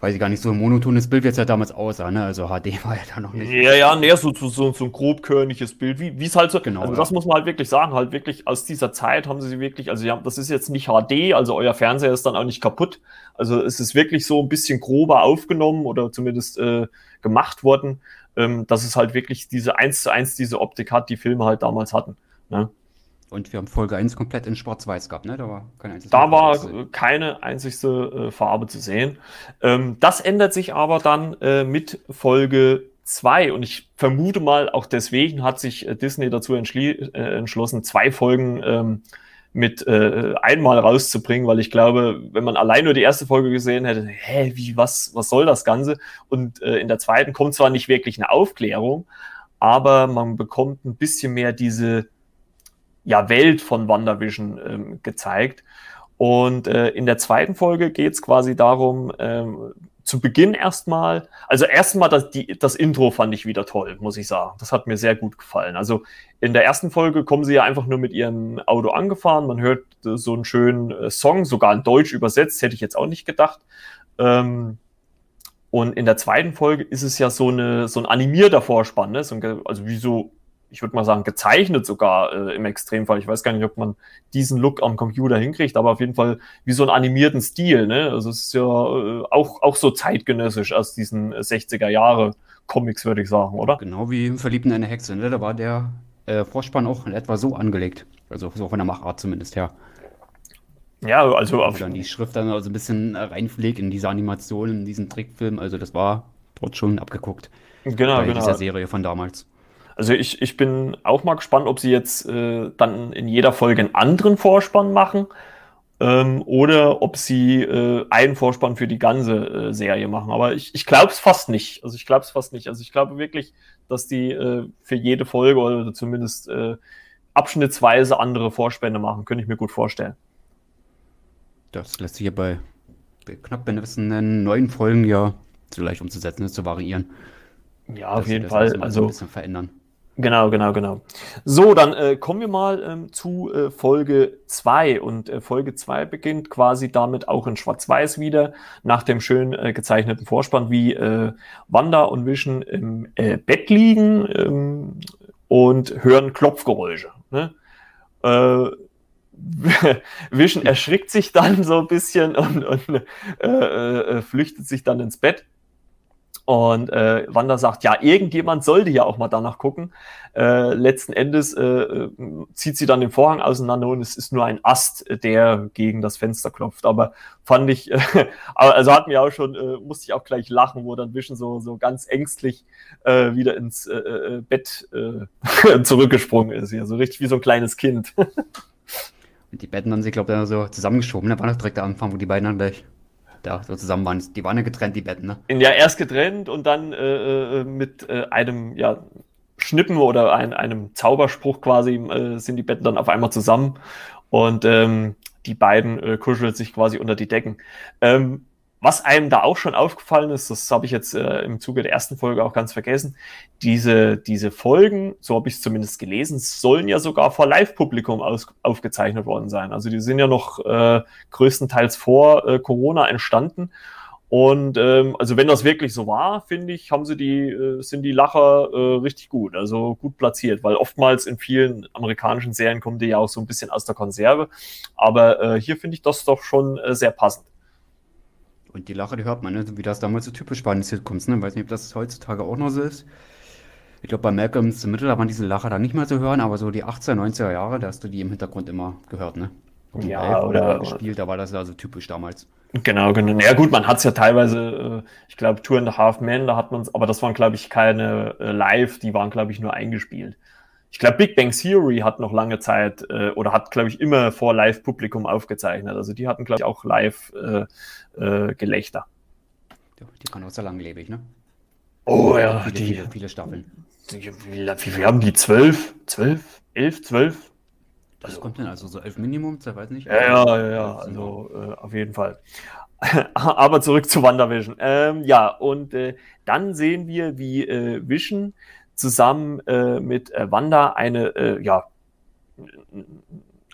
weiß ich gar nicht, so ein monotones Bild, wie es ja damals aussah, ne? Also HD war ja da noch nicht. Ja, ja, nee, so, so, so ein grobkörniges Bild, wie es halt so, genau, also das muss man halt wirklich sagen, halt wirklich aus dieser Zeit haben sie wirklich, also ja, das ist jetzt nicht HD, also euer Fernseher ist dann auch nicht kaputt, also es ist wirklich so ein bisschen grober aufgenommen oder zumindest äh, gemacht worden, ähm, dass es halt wirklich diese eins zu eins diese Optik hat, die Filme halt damals hatten, ne? Und wir haben Folge 1 komplett in Schwarz-Weiß gehabt, ne? Da war keine einzige Da war keine einzigste äh, Farbe zu sehen. Ähm, das ändert sich aber dann äh, mit Folge 2 und ich vermute mal, auch deswegen hat sich äh, Disney dazu äh, entschlossen, zwei Folgen ähm, mit äh, einmal rauszubringen, weil ich glaube, wenn man allein nur die erste Folge gesehen hätte, hä, wie, was, was soll das Ganze? Und äh, in der zweiten kommt zwar nicht wirklich eine Aufklärung, aber man bekommt ein bisschen mehr diese ja, Welt von WandaVision ähm, gezeigt. Und äh, in der zweiten Folge geht es quasi darum, ähm, zu Beginn erstmal, also erstmal das, die, das Intro fand ich wieder toll, muss ich sagen. Das hat mir sehr gut gefallen. Also in der ersten Folge kommen sie ja einfach nur mit ihrem Auto angefahren. Man hört äh, so einen schönen äh, Song, sogar in Deutsch übersetzt, hätte ich jetzt auch nicht gedacht. Ähm, und in der zweiten Folge ist es ja so, eine, so ein animierter Vorspann, ne? so ein, also wie so ich würde mal sagen, gezeichnet sogar äh, im Extremfall. Ich weiß gar nicht, ob man diesen Look am Computer hinkriegt, aber auf jeden Fall wie so einen animierten Stil. Ne? Also es ist ja äh, auch, auch so zeitgenössisch aus diesen 60er Jahre Comics, würde ich sagen, oder? Genau wie im Verliebten eine Hexe. Ne? Da war der äh, Vorspann auch in etwa so angelegt. Also so von der Machart zumindest her. Ja, also auf. dann die Schrift dann also ein bisschen reinpflegt in diese Animation, in diesen Trickfilm. Also das war dort schon abgeguckt. Genau, bei genau. dieser Serie von damals. Also ich, ich bin auch mal gespannt, ob sie jetzt äh, dann in jeder Folge einen anderen Vorspann machen ähm, oder ob sie äh, einen Vorspann für die ganze äh, Serie machen. Aber ich, ich glaube es fast nicht. Also ich glaube es fast nicht. Also ich glaube wirklich, dass die äh, für jede Folge oder zumindest äh, abschnittsweise andere Vorspänne machen. Könnte ich mir gut vorstellen. Das lässt sich ja bei, knapp besten neuen Folgen ja so leicht umzusetzen, zu variieren. Ja, auf jeden Fall. Also ein bisschen verändern. Genau, genau, genau. So, dann äh, kommen wir mal ähm, zu äh, Folge 2. Und äh, Folge 2 beginnt quasi damit auch in Schwarz-Weiß wieder, nach dem schön äh, gezeichneten Vorspann, wie äh, Wanda und Vision im äh, Bett liegen ähm, und hören Klopfgeräusche. Ne? Vision erschrickt sich dann so ein bisschen und, und flüchtet sich dann ins Bett. Und äh, Wanda sagt, ja, irgendjemand sollte ja auch mal danach gucken. Äh, letzten Endes äh, äh, zieht sie dann den Vorhang auseinander und es ist nur ein Ast, der gegen das Fenster klopft. Aber fand ich, äh, also hat mir auch schon, äh, musste ich auch gleich lachen, wo dann Vision so, so ganz ängstlich äh, wieder ins äh, äh Bett äh, zurückgesprungen ist. Ja, so richtig wie so ein kleines Kind. und die Betten haben sie, glaube ich, so zusammengeschoben. Da war noch direkt der Anfang, wo die beiden dann gleich da so zusammen waren. Die waren ja getrennt, die Betten, ne? Ja, erst getrennt und dann äh, äh, mit äh, einem, ja, Schnippen oder ein, einem Zauberspruch quasi äh, sind die Betten dann auf einmal zusammen und ähm, die beiden äh, kuscheln sich quasi unter die Decken. Ähm, was einem da auch schon aufgefallen ist, das habe ich jetzt äh, im Zuge der ersten Folge auch ganz vergessen, diese, diese Folgen, so habe ich es zumindest gelesen, sollen ja sogar vor Live-Publikum aufgezeichnet worden sein. Also die sind ja noch äh, größtenteils vor äh, Corona entstanden. Und ähm, also wenn das wirklich so war, finde ich, haben sie die, äh, sind die Lacher äh, richtig gut, also gut platziert, weil oftmals in vielen amerikanischen Serien kommen die ja auch so ein bisschen aus der Konserve. Aber äh, hier finde ich das doch schon äh, sehr passend. Und die Lache, die hört man, ne? wie das damals so typisch bei den Sitcoms. Ne? Ich weiß nicht, ob das heutzutage auch noch so ist. Ich glaube, bei Malcolms Mittel, da waren diese Lacher dann nicht mehr zu hören, aber so die 80er, 90er Jahre, da hast du die im Hintergrund immer gehört, ne? Und ja, oder gespielt, da war das ja so typisch damals. Genau, genau. Ja gut, man hat es ja teilweise, äh, ich glaube, Tour and a Half Men, da hat man es, aber das waren, glaube ich, keine äh, live, die waren, glaube ich, nur eingespielt. Ich glaube, Big Bang Theory hat noch lange Zeit äh, oder hat, glaube ich, immer vor Live-Publikum aufgezeichnet. Also die hatten, glaube ich, auch Live-Gelächter. Äh, äh, die waren auch so langlebig, ne? Oh ja, viele, die, viele, viele Staffeln. Wie, wie, wie haben die? Zwölf? Zwölf? Elf? Zwölf? Das also, kommt denn also so elf Minimum, ich weiß nicht. Ja, ja, ja, ja also äh, auf jeden Fall. Aber zurück zu WandaVision. Ähm, ja, und äh, dann sehen wir, wie äh, Vision zusammen äh, mit äh, Wanda eine, äh, ja,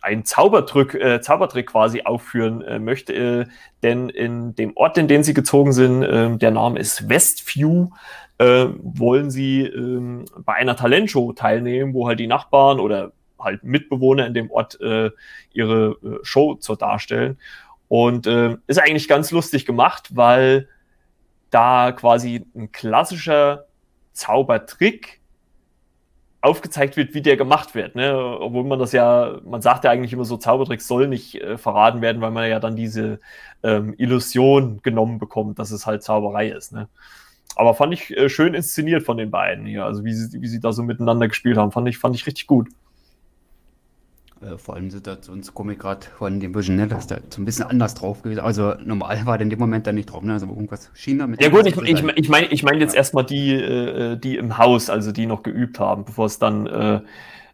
einen Zaubertrick, äh, Zaubertrick quasi aufführen äh, möchte. Äh, denn in dem Ort, in den sie gezogen sind, äh, der Name ist Westview, äh, wollen sie äh, bei einer Talentshow teilnehmen, wo halt die Nachbarn oder halt Mitbewohner in dem Ort äh, ihre äh, Show zur darstellen. Und äh, ist eigentlich ganz lustig gemacht, weil da quasi ein klassischer Zaubertrick aufgezeigt wird, wie der gemacht wird. Ne? Obwohl man das ja, man sagt ja eigentlich immer so, Zaubertricks soll nicht äh, verraten werden, weil man ja dann diese ähm, Illusion genommen bekommt, dass es halt Zauberei ist. Ne? Aber fand ich äh, schön inszeniert von den beiden hier, also wie sie, wie sie da so miteinander gespielt haben, fand ich, fand ich richtig gut. Äh, vor allem Situationskomik gerade von dem Vision, ne, dass da so ein bisschen anders drauf gewesen. Also normal war der in dem Moment da nicht drauf, ne? Also irgendwas schien damit. Ja gut, ich, ich, ich meine ich mein jetzt ja. erstmal die, äh, die im Haus, also die noch geübt haben, bevor es dann äh,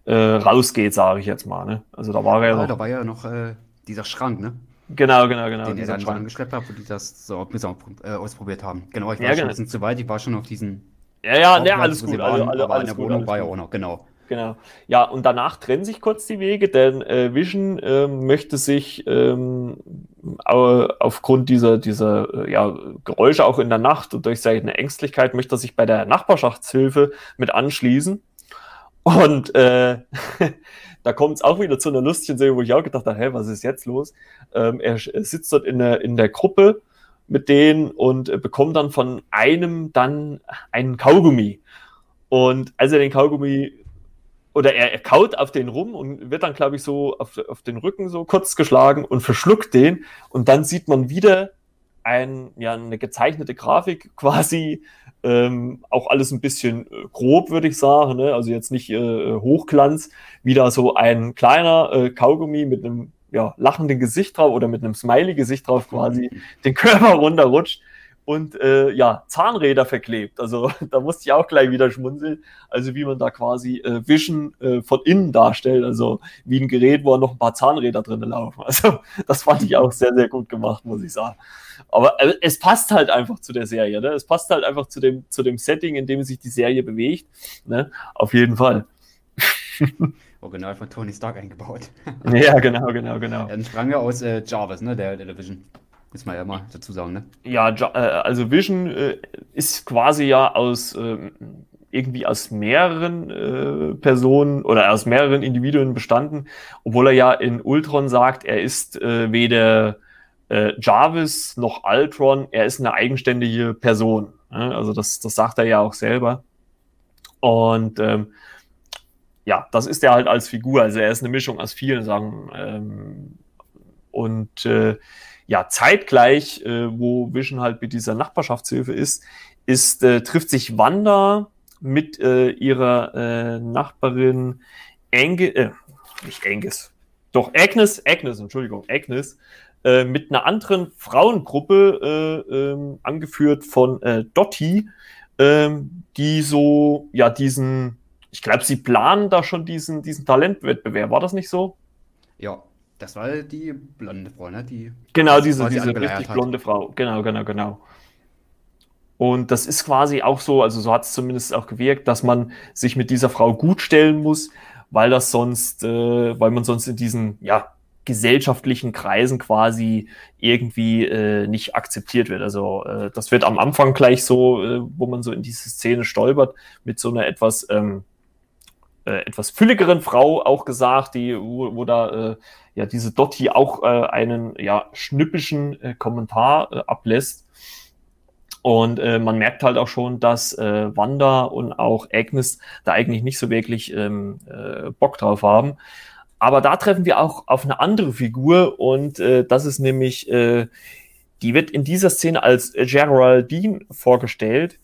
äh, rausgeht, sage ich jetzt mal. Ne? Also da war ja, ja noch. Da war ja noch äh, dieser Schrank, ne? Genau, genau, genau. Den ihr dann schon angeschleppt habt, wo die das so äh, ausprobiert haben. Genau, ich war ja, schon genau. ein bisschen zu weit, ich war schon auf diesen. Ja, ja, ne, alles gut. Also, also, alles in der Wohnung war ja auch noch, genau. Genau. Ja, und danach trennen sich kurz die Wege, denn äh, Vision äh, möchte sich ähm, aufgrund dieser, dieser äh, ja, Geräusche auch in der Nacht und durch seine Ängstlichkeit möchte er sich bei der Nachbarschaftshilfe mit anschließen. Und äh, da kommt es auch wieder zu einer lustigen Szene, wo ich auch gedacht habe, hä, was ist jetzt los? Ähm, er, er, sitzt dort in der, in der Gruppe mit denen und äh, bekommt dann von einem dann einen Kaugummi. Und als er den Kaugummi oder er, er kaut auf den rum und wird dann, glaube ich, so auf, auf den Rücken so kurz geschlagen und verschluckt den. Und dann sieht man wieder ein, ja, eine gezeichnete Grafik quasi, ähm, auch alles ein bisschen äh, grob, würde ich sagen, ne? also jetzt nicht äh, Hochglanz, wieder so ein kleiner äh, Kaugummi mit einem ja, lachenden Gesicht drauf oder mit einem Smiley-Gesicht drauf quasi den Körper runterrutscht und äh, ja, Zahnräder verklebt. Also da musste ich auch gleich wieder schmunzeln. Also wie man da quasi äh, Vision äh, von innen darstellt. Also wie ein Gerät, wo noch ein paar Zahnräder drin laufen. Also das fand ich auch sehr, sehr gut gemacht, muss ich sagen. Aber äh, es passt halt einfach zu der Serie. Ne? Es passt halt einfach zu dem, zu dem Setting, in dem sich die Serie bewegt. Ne? Auf jeden Fall. Original von Tony Stark eingebaut. ja, genau, genau, genau. Dann sprang ja aus äh, Jarvis, ne, der, der Vision. Muss man ja mal dazu sagen, ne? Ja, äh, also Vision äh, ist quasi ja aus äh, irgendwie aus mehreren Personen oder aus mehreren Individuen bestanden, obwohl er ja in Ultron sagt, er ist weder Jarvis noch Ultron, er ist eine eigenständige Person. Ne? Also das, das sagt er ja auch selber. Und ähm, ja, das ist er halt als Figur. Also er ist eine Mischung aus vielen Sachen. Ähm, und äh, ja, zeitgleich, äh, wo Vision halt mit dieser Nachbarschaftshilfe ist, ist, äh, trifft sich Wanda mit äh, ihrer äh, Nachbarin Enge, äh, nicht Angus, doch Agnes, Agnes, Entschuldigung, Agnes, äh, mit einer anderen Frauengruppe, äh, äh, angeführt von äh, Dottie, äh, die so, ja, diesen, ich glaube, sie planen da schon diesen, diesen Talentwettbewerb, war das nicht so? Ja, das war die blonde Frau, ne? Die genau, diese, diese richtig hat. blonde Frau. Genau, genau, genau. Und das ist quasi auch so, also so hat es zumindest auch gewirkt, dass man sich mit dieser Frau gut stellen muss, weil das sonst, äh, weil man sonst in diesen, ja, gesellschaftlichen Kreisen quasi irgendwie äh, nicht akzeptiert wird. Also äh, das wird am Anfang gleich so, äh, wo man so in diese Szene stolpert, mit so einer etwas ähm, äh, etwas fülligeren Frau auch gesagt, die, wo, wo da äh, ja diese Dotti auch äh, einen ja schnippischen äh, Kommentar äh, ablässt. Und man merkt halt auch schon, dass Wanda und auch Agnes da eigentlich nicht so wirklich ähm, äh, Bock drauf haben. Aber da treffen wir auch auf eine andere Figur und das ist nämlich, die wird in dieser Szene als Geraldine vorgestellt.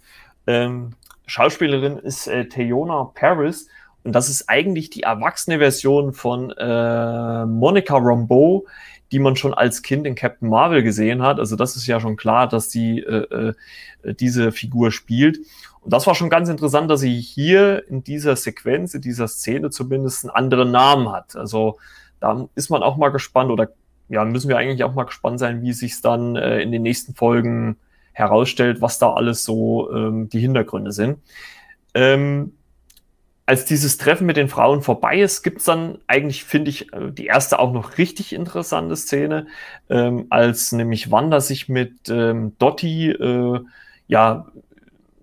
Ähm, Schauspielerin ist äh, Theona Paris und das ist eigentlich die erwachsene Version von äh, Monica Rambeau, die man schon als Kind in Captain Marvel gesehen hat. Also das ist ja schon klar, dass sie äh, äh, diese Figur spielt. Und das war schon ganz interessant, dass sie hier in dieser Sequenz, in dieser Szene zumindest einen anderen Namen hat. Also da ist man auch mal gespannt oder ja, müssen wir eigentlich auch mal gespannt sein, wie sich dann äh, in den nächsten Folgen herausstellt, was da alles so ähm, die Hintergründe sind. Ähm, als dieses Treffen mit den Frauen vorbei ist, gibt's dann eigentlich, finde ich, äh, die erste auch noch richtig interessante Szene, ähm, als nämlich Wanda sich mit ähm, Dotti äh, ja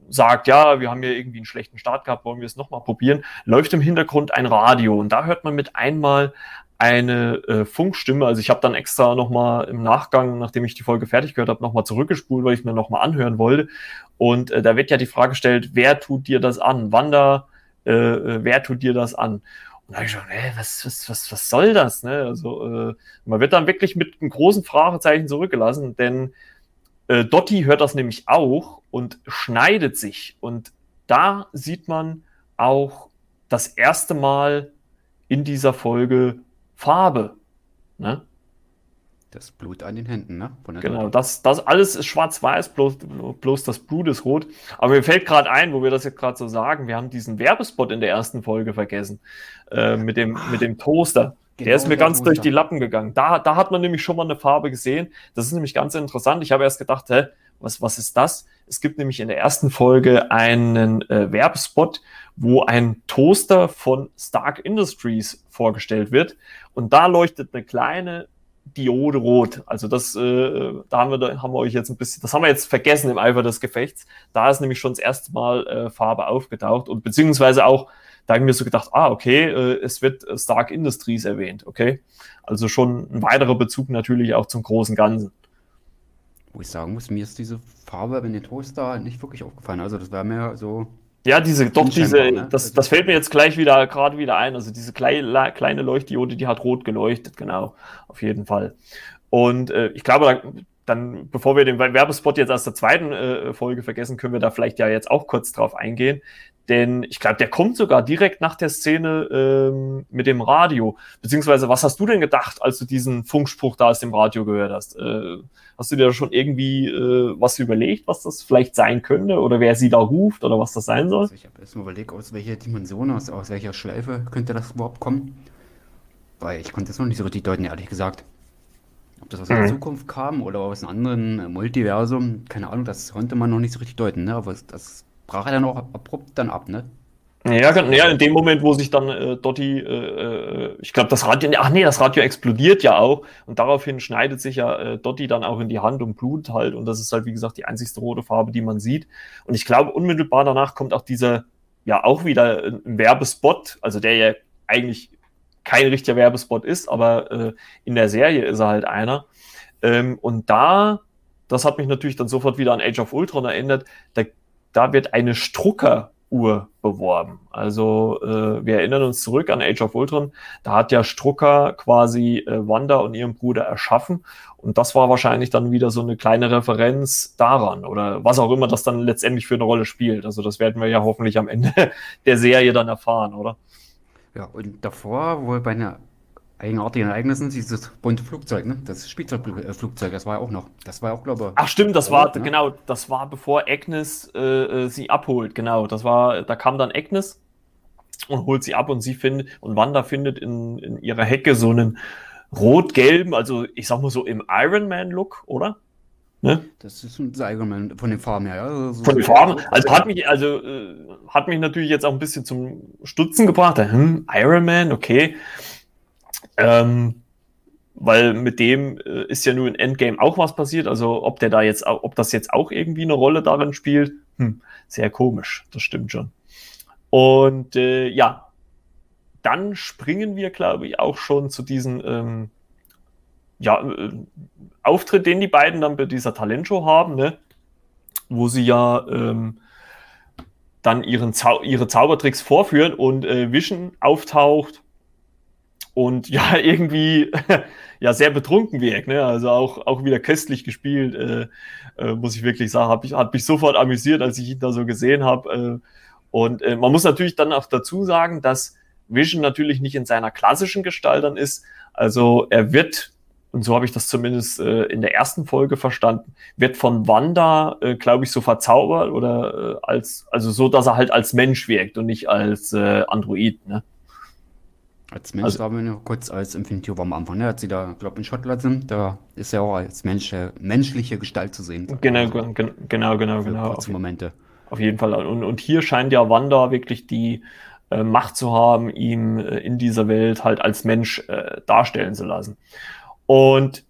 sagt, ja, wir haben hier irgendwie einen schlechten Start gehabt, wollen wir es nochmal probieren, läuft im Hintergrund ein Radio und da hört man mit einmal eine äh, Funkstimme. Also ich habe dann extra nochmal im Nachgang, nachdem ich die Folge fertig gehört habe, nochmal zurückgespult, weil ich mir nochmal anhören wollte. Und äh, da wird ja die Frage gestellt, wer tut dir das an? Wanda, äh, äh, wer tut dir das an? Und da habe ich schon, ey, was, was, was, was soll das? Ne? Also äh, man wird dann wirklich mit einem großen Fragezeichen zurückgelassen, denn äh, Dotti hört das nämlich auch und schneidet sich. Und da sieht man auch das erste Mal in dieser Folge Farbe. Ne? Das Blut an den Händen, ne? genau, das, das alles ist schwarz-weiß, bloß, bloß das Blut ist rot. Aber mir fällt gerade ein, wo wir das jetzt gerade so sagen, wir haben diesen Werbespot in der ersten Folge vergessen. Äh, mit, dem, mit dem Toaster. Genau der ist mir ganz durch die Lappen gegangen. Da, da hat man nämlich schon mal eine Farbe gesehen. Das ist nämlich ganz interessant. Ich habe erst gedacht, hä, was, was ist das? Es gibt nämlich in der ersten Folge einen äh, Werbespot, wo ein Toaster von Stark Industries vorgestellt wird. Und da leuchtet eine kleine Diode rot. Also das, äh, da haben wir, da haben wir euch jetzt ein bisschen, das haben wir jetzt vergessen im Eifer des Gefechts. Da ist nämlich schon das erste Mal äh, Farbe aufgetaucht und beziehungsweise auch, da haben wir so gedacht, ah, okay, äh, es wird Stark Industries erwähnt, okay. Also schon ein weiterer Bezug natürlich auch zum großen Ganzen. Wo ich sagen muss, mir ist diese Farbe bei den Toaster nicht wirklich aufgefallen. Also das war mir so ja, diese, doch, diese, ne? das, also das fällt mir jetzt gleich wieder, gerade wieder ein. Also diese kleine, kleine Leuchtdiode, die hat rot geleuchtet, genau, auf jeden Fall. Und äh, ich glaube, dann, bevor wir den Werbespot jetzt aus der zweiten äh, Folge vergessen, können wir da vielleicht ja jetzt auch kurz drauf eingehen. Denn ich glaube, der kommt sogar direkt nach der Szene ähm, mit dem Radio. Beziehungsweise, was hast du denn gedacht, als du diesen Funkspruch da aus dem Radio gehört hast? Äh, hast du dir schon irgendwie äh, was überlegt, was das vielleicht sein könnte? Oder wer sie da ruft oder was das sein soll? Also ich habe erst mal überlegt, aus welcher Dimension, aus, aus welcher Schleife könnte das überhaupt kommen. Weil ich konnte es noch nicht so richtig deuten, ehrlich gesagt. Ob das aus mhm. der Zukunft kam oder aus einem anderen Multiversum, keine Ahnung, das konnte man noch nicht so richtig deuten. Ne? Aber das brach er dann auch abrupt dann ab, ne? Ja, ja, in dem Moment, wo sich dann äh, Dotti, äh, äh, ich glaube, das Radio, ach nee, das Radio explodiert ja auch und daraufhin schneidet sich ja äh, Dotti dann auch in die Hand und blutet halt und das ist halt, wie gesagt, die einzigste rote Farbe, die man sieht. Und ich glaube, unmittelbar danach kommt auch dieser, ja, auch wieder ein Werbespot, also der ja eigentlich kein richtiger Werbespot ist, aber äh, in der Serie ist er halt einer. Ähm, und da, das hat mich natürlich dann sofort wieder an Age of Ultron erinnert, da da wird eine Strucker-Uhr beworben. Also äh, wir erinnern uns zurück an Age of Ultron. Da hat ja Strucker quasi äh, Wanda und ihren Bruder erschaffen. Und das war wahrscheinlich dann wieder so eine kleine Referenz daran oder was auch immer das dann letztendlich für eine Rolle spielt. Also das werden wir ja hoffentlich am Ende der Serie dann erfahren, oder? Ja, und davor, wo bei einer eigenartigen Ereignissen, dieses bunte Flugzeug, ne? Das Spielzeugflugzeug, das war ja auch noch. Das war auch, glaube ich. Ach stimmt, das war, ne? genau, das war bevor Agnes äh, äh, sie abholt, genau. Das war, da kam dann Agnes und holt sie ab und sie findet, und Wanda findet in, in ihrer Hecke so einen rot-gelben, also ich sag mal so im Iron Man-Look, oder? Ne? Das ist ein Iron Man von den Farben her, ja. So von den Farben. Also hat mich, also äh, hat mich natürlich jetzt auch ein bisschen zum Stutzen gebracht. Hm, Iron Man, okay. Ähm, weil mit dem äh, ist ja nur in Endgame auch was passiert. Also ob der da jetzt, ob das jetzt auch irgendwie eine Rolle darin spielt, hm, sehr komisch. Das stimmt schon. Und äh, ja, dann springen wir, glaube ich, auch schon zu diesem ähm, ja, äh, Auftritt, den die beiden dann bei dieser Talentshow haben, ne? wo sie ja ähm, dann ihren Zau ihre Zaubertricks vorführen und äh, Vision auftaucht und ja, irgendwie ja sehr betrunken wirkt. Ne? Also auch, auch wieder köstlich gespielt, äh, äh, muss ich wirklich sagen. Hab ich, hat mich sofort amüsiert, als ich ihn da so gesehen habe. Äh, und äh, man muss natürlich dann auch dazu sagen, dass Vision natürlich nicht in seiner klassischen Gestalt dann ist. Also er wird, und so habe ich das zumindest äh, in der ersten Folge verstanden, wird von Wanda, äh, glaube ich, so verzaubert oder äh, als, also so, dass er halt als Mensch wirkt und nicht als äh, Android. Ne? Als Mensch also, war mir noch kurz als Infinity War am Anfang. Ne? Als sie da, glaube in Schottland sind, da ist er auch als Mensch, äh, menschliche Gestalt zu sehen. Genau, also, genau, genau, genau. Auf, Momente. Auf jeden Fall. Und, und hier scheint ja Wanda wirklich die äh, Macht zu haben, ihn äh, in dieser Welt halt als Mensch äh, darstellen zu lassen. Und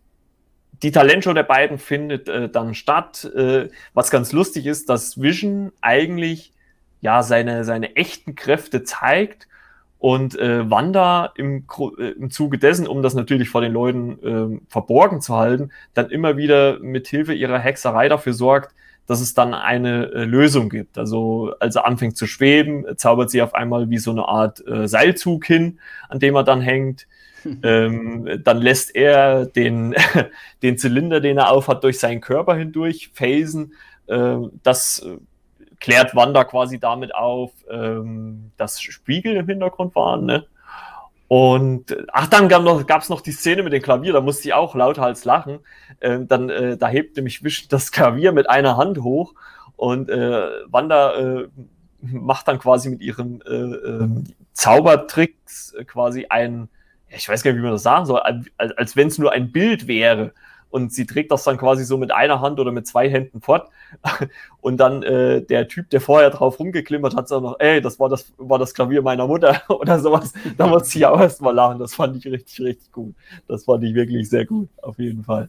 die Talentshow der beiden findet äh, dann statt. Äh, was ganz lustig ist, dass Vision eigentlich ja seine, seine echten Kräfte zeigt und äh, Wanda im, äh, im Zuge dessen, um das natürlich vor den Leuten äh, verborgen zu halten, dann immer wieder mit Hilfe ihrer Hexerei dafür sorgt, dass es dann eine äh, Lösung gibt. Also als er anfängt zu schweben, zaubert sie auf einmal wie so eine Art äh, Seilzug hin, an dem er dann hängt. ähm, dann lässt er den, den Zylinder, den er aufhat, durch seinen Körper hindurch phasen. Äh, das klärt Wanda quasi damit auf, ähm, dass Spiegel im Hintergrund waren, ne? Und ach, dann gab es noch, noch die Szene mit dem Klavier, da musste ich auch lauthals lachen. Ähm, dann, äh, da hebt nämlich Wisch das Klavier mit einer Hand hoch und äh, Wanda äh, macht dann quasi mit ihren äh, äh, Zaubertricks quasi ein, ich weiß gar nicht, wie man das sagen soll, als, als wenn es nur ein Bild wäre. Und sie trägt das dann quasi so mit einer Hand oder mit zwei Händen fort. Und dann äh, der Typ, der vorher drauf rumgeklimmert hat, sagt noch, ey, das war das, war das Klavier meiner Mutter oder sowas. Da muss ich auch erstmal lachen. Das fand ich richtig, richtig gut. Das fand ich wirklich sehr gut, auf jeden Fall.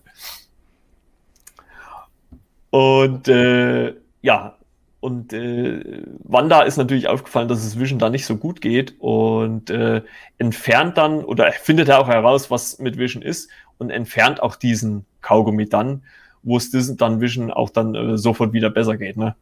Und äh, ja, und äh, Wanda ist natürlich aufgefallen, dass es Vision da nicht so gut geht und äh, entfernt dann oder findet er auch heraus, was mit Vision ist und entfernt auch diesen Kaugummi dann, wo es dann Vision auch dann äh, sofort wieder besser geht, ne?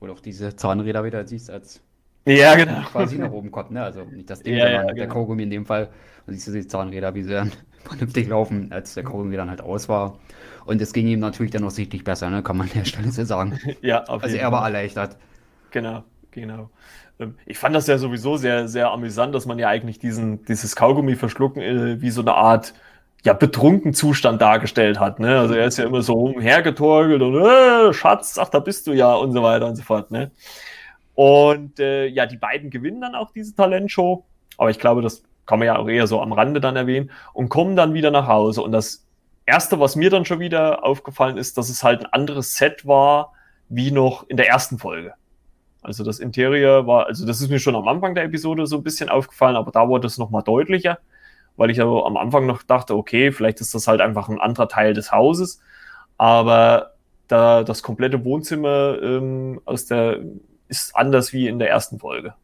Oder auch diese Zahnräder wieder siehst, als ja, genau. quasi nach oben kommt, ne? Also nicht das Ding, Ja, sondern ja, der genau. Kaugummi in dem Fall. Und siehst du die Zahnräder, wie sie dann vernünftig laufen, als der Kaugummi dann halt aus war. Und es ging ihm natürlich dann auch sichtlich besser, ne? Kann man an der Stelle so sagen. Ja, auf Also er war erleichtert. Genau, genau. Ähm, Ich fand das ja sowieso sehr, sehr amüsant, dass man ja eigentlich diesen, dieses Kaugummi verschlucken äh, wie so eine Art ja, betrunken Zustand dargestellt hat. Ne? Also er ist ja immer so umhergetorgelt und äh, Schatz, ach, da bist du ja und so weiter und so fort. Ne? Und äh, ja, die beiden gewinnen dann auch diese Talentshow, aber ich glaube, das kann man ja auch eher so am Rande dann erwähnen und kommen dann wieder nach Hause. Und das Erste, was mir dann schon wieder aufgefallen ist, dass es halt ein anderes Set war, wie noch in der ersten Folge. Also das Interieur war, also das ist mir schon am Anfang der Episode so ein bisschen aufgefallen, aber da wurde es nochmal deutlicher, weil ich also am Anfang noch dachte, okay, vielleicht ist das halt einfach ein anderer Teil des Hauses, aber da das komplette Wohnzimmer ähm, aus der ist anders wie in der ersten Folge.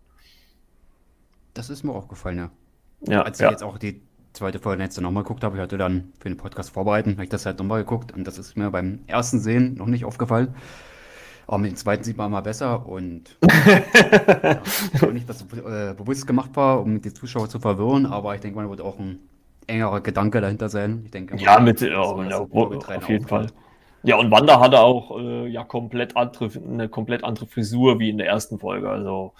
Das ist mir aufgefallen, ja. Ja, Als ich ja. jetzt auch die zweite Folge jetzt nochmal geguckt habe, ich hatte dann für den Podcast vorbereiten, habe ich das halt nochmal geguckt und das ist mir beim ersten Sehen noch nicht aufgefallen. Aber mit dem zweiten sieht man mal besser und ja, nicht, dass es äh, bewusst gemacht war, um die Zuschauer zu verwirren, aber ich denke mal, wird auch ein engerer Gedanke dahinter sein. Ich denke Ja, mit, dass ja, man ja, auf jeden Fall. Ja, und Wanda hatte auch äh, ja komplett andere, eine komplett andere Frisur wie in der ersten Folge. Also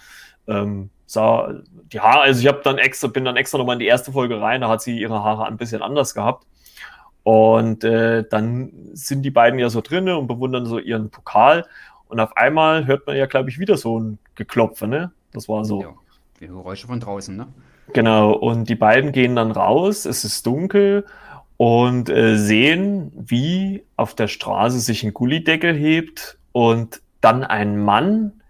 ähm, sah die Haare, also ich habe dann extra, bin dann extra nochmal in die erste Folge rein, da hat sie ihre Haare ein bisschen anders gehabt. Und äh, dann sind die beiden ja so drinne und bewundern so ihren Pokal. Und auf einmal hört man ja, glaube ich, wieder so ein Geklopfe, ne? Das war so. Ja, die Geräusche von draußen, ne? Genau, und die beiden gehen dann raus, es ist dunkel und äh, sehen, wie auf der Straße sich ein Gullideckel hebt und dann ein Mann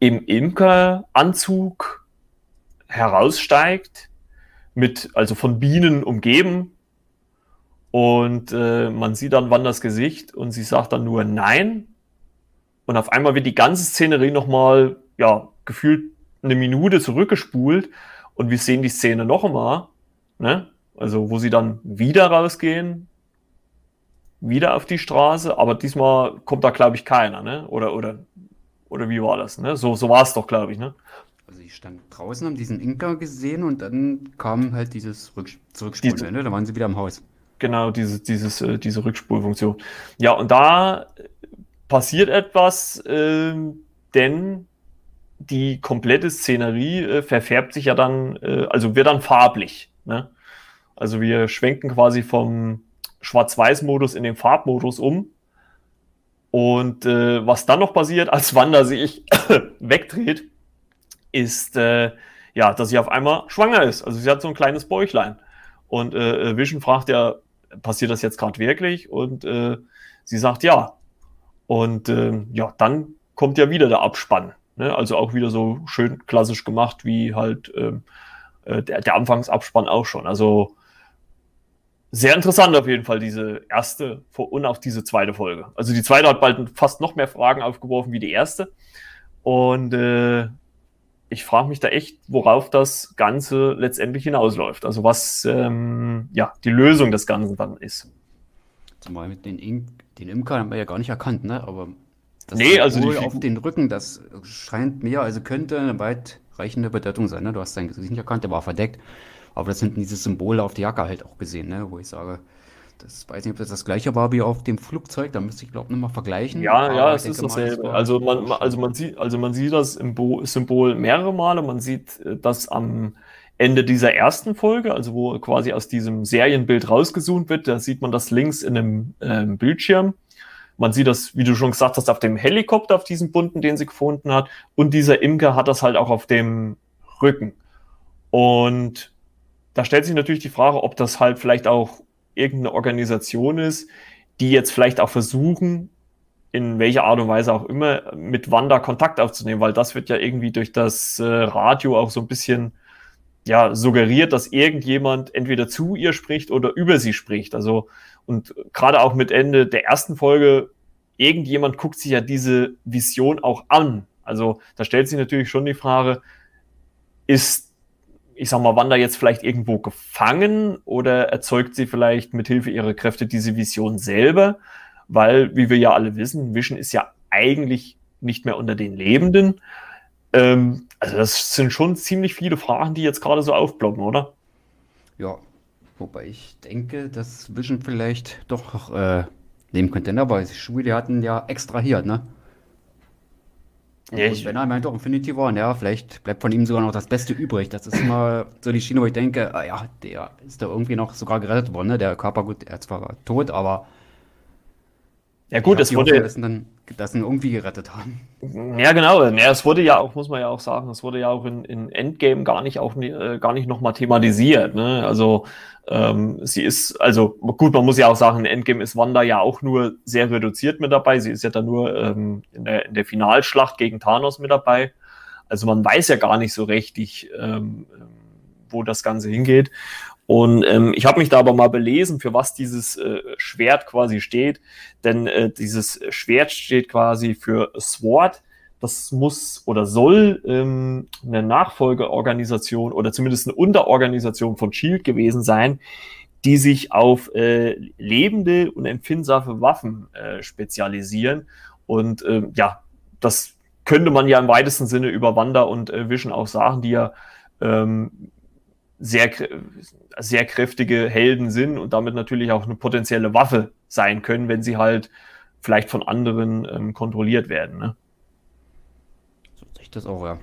im Imkeranzug heraussteigt, mit, also von Bienen umgeben. Und äh, man sieht dann Wanders Gesicht und sie sagt dann nur Nein. Und auf einmal wird die ganze Szenerie nochmal, ja, gefühlt eine Minute zurückgespult und wir sehen die Szene noch einmal, ne? Also, wo sie dann wieder rausgehen, wieder auf die Straße, aber diesmal kommt da, glaube ich, keiner, ne? Oder, oder, oder wie war das, ne? So, so war es doch, glaube ich, ne? Also ich stand draußen, haben diesen Inka gesehen und dann kam halt dieses Rücks Zurückspulen, ne? Da waren sie wieder im Haus. Genau, diese, dieses, äh, diese Rückspulfunktion. Ja, und da passiert etwas, ähm, denn die komplette Szenerie äh, verfärbt sich ja dann, äh, also wird dann farblich. Ne? Also wir schwenken quasi vom Schwarz-Weiß-Modus in den Farbmodus um. Und äh, was dann noch passiert, als Wanda sich wegdreht, ist, äh, ja, dass sie auf einmal schwanger ist. Also sie hat so ein kleines Bäuchlein. Und äh, Vision fragt ja, passiert das jetzt gerade wirklich? Und äh, sie sagt ja. Und äh, ja, dann kommt ja wieder der Abspann. Ne? Also auch wieder so schön klassisch gemacht, wie halt ähm, äh, der, der Anfangsabspann auch schon. Also sehr interessant auf jeden Fall, diese erste und auch diese zweite Folge. Also die zweite hat bald fast noch mehr Fragen aufgeworfen wie die erste. Und äh, ich frage mich da echt, worauf das Ganze letztendlich hinausläuft. Also was ähm, ja die Lösung des Ganzen dann ist. Zumal mit den, In den Imker haben wir ja gar nicht erkannt, ne? Aber das Nee, also Figur- auf den Rücken, das scheint mir, also könnte eine weitreichende Bedeutung sein, ne? Du hast sein Gesicht nicht erkannt, der war verdeckt. Aber das hinten dieses Symbol auf der Jacke halt auch gesehen, ne? Wo ich sage, das weiß nicht, ob das das gleiche war wie auf dem Flugzeug, da müsste ich glaube nochmal vergleichen. Ja, Aber ja, ich es ist mal, das dasselbe. Also man, also man sieht, also man sieht das Symbol mehrere Male. Man sieht äh, das am Ende dieser ersten Folge, also wo quasi aus diesem Serienbild rausgezoomt wird, da sieht man das links in einem ähm, Bildschirm. Man sieht das, wie du schon gesagt hast, auf dem Helikopter, auf diesem bunten, den sie gefunden hat. Und dieser Imker hat das halt auch auf dem Rücken. Und da stellt sich natürlich die Frage, ob das halt vielleicht auch irgendeine Organisation ist, die jetzt vielleicht auch versuchen, in welcher Art und Weise auch immer, mit Wanda Kontakt aufzunehmen, weil das wird ja irgendwie durch das äh, Radio auch so ein bisschen ja, suggeriert, dass irgendjemand entweder zu ihr spricht oder über sie spricht. Also, und gerade auch mit Ende der ersten Folge, irgendjemand guckt sich ja diese Vision auch an. Also, da stellt sich natürlich schon die Frage, ist, ich sag mal, Wanda jetzt vielleicht irgendwo gefangen oder erzeugt sie vielleicht mit Hilfe ihrer Kräfte diese Vision selber? weil, wie wir ja alle wissen, Vision ist ja eigentlich nicht mehr unter den Lebenden. Ähm, also das sind schon ziemlich viele Fragen, die jetzt gerade so aufblocken, oder? Ja, wobei ich denke, dass Vision vielleicht doch äh, nehmen könnte, ne? weil Schule hatten ja extrahiert, ne? Ja, ich, wenn er meint auch Infinity War, ja, vielleicht bleibt von ihm sogar noch das Beste übrig. Das ist immer so die Schiene, wo ich denke, ah ja, der ist da irgendwie noch sogar gerettet worden, ne? Der Körper, gut, er ist zwar tot, aber ja gut, es wurde... Dass dann, dass ihn irgendwie gerettet haben. Ja genau, ja, es wurde ja auch, muss man ja auch sagen, es wurde ja auch in, in Endgame gar nicht auch äh, gar nicht nochmal thematisiert. Ne? Also ähm, sie ist, also gut, man muss ja auch sagen, in Endgame ist Wanda ja auch nur sehr reduziert mit dabei. Sie ist ja dann nur ähm, in, der, in der Finalschlacht gegen Thanos mit dabei. Also man weiß ja gar nicht so richtig, ähm, wo das Ganze hingeht. Und ähm, ich habe mich da aber mal belesen, für was dieses äh, Schwert quasi steht. Denn äh, dieses Schwert steht quasi für Sword. Das muss oder soll ähm, eine Nachfolgeorganisation oder zumindest eine Unterorganisation von Shield gewesen sein, die sich auf äh, lebende und empfindsame Waffen äh, spezialisieren. Und äh, ja, das könnte man ja im weitesten Sinne über Wanda und äh, Vision auch sagen, die ja ähm, sehr, sehr kräftige Helden sind und damit natürlich auch eine potenzielle Waffe sein können, wenn sie halt vielleicht von anderen ähm, kontrolliert werden. Ne? So sehe ich das auch, ja.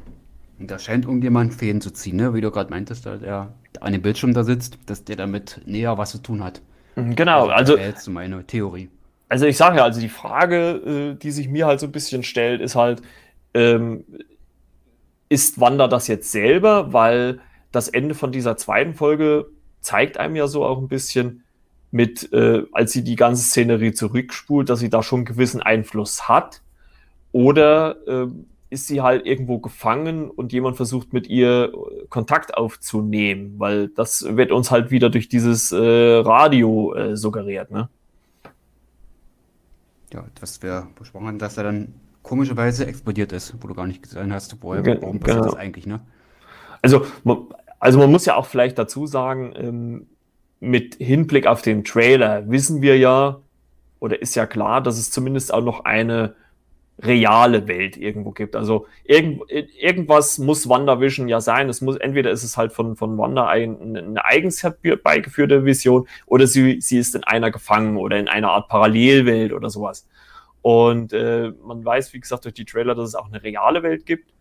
Und da scheint irgendjemand Fäden zu ziehen, ne? wie du gerade meintest, der an dem Bildschirm da sitzt, dass der damit näher was zu tun hat. Mhm, genau, also. Das ist meine Theorie. Also ich sage ja, also die Frage, äh, die sich mir halt so ein bisschen stellt, ist halt, ähm, ist Wanda das jetzt selber, weil das Ende von dieser zweiten Folge zeigt einem ja so auch ein bisschen mit, äh, als sie die ganze Szenerie zurückspult, dass sie da schon einen gewissen Einfluss hat. Oder äh, ist sie halt irgendwo gefangen und jemand versucht mit ihr äh, Kontakt aufzunehmen, weil das wird uns halt wieder durch dieses äh, Radio äh, suggeriert, ne? Ja, das wäre besprochen, dass er dann komischerweise explodiert ist, wo du gar nicht gesehen hast, woher, warum passiert genau. das eigentlich, ne? Also, also man muss ja auch vielleicht dazu sagen, ähm, mit Hinblick auf den Trailer wissen wir ja, oder ist ja klar, dass es zumindest auch noch eine reale Welt irgendwo gibt. Also irgend, irgendwas muss WandaVision ja sein. Es muss, entweder ist es halt von, von Wanda ein, eine eigens herbeigeführte Vision oder sie, sie ist in einer gefangen oder in einer Art Parallelwelt oder sowas. Und äh, man weiß, wie gesagt, durch die Trailer, dass es auch eine reale Welt gibt.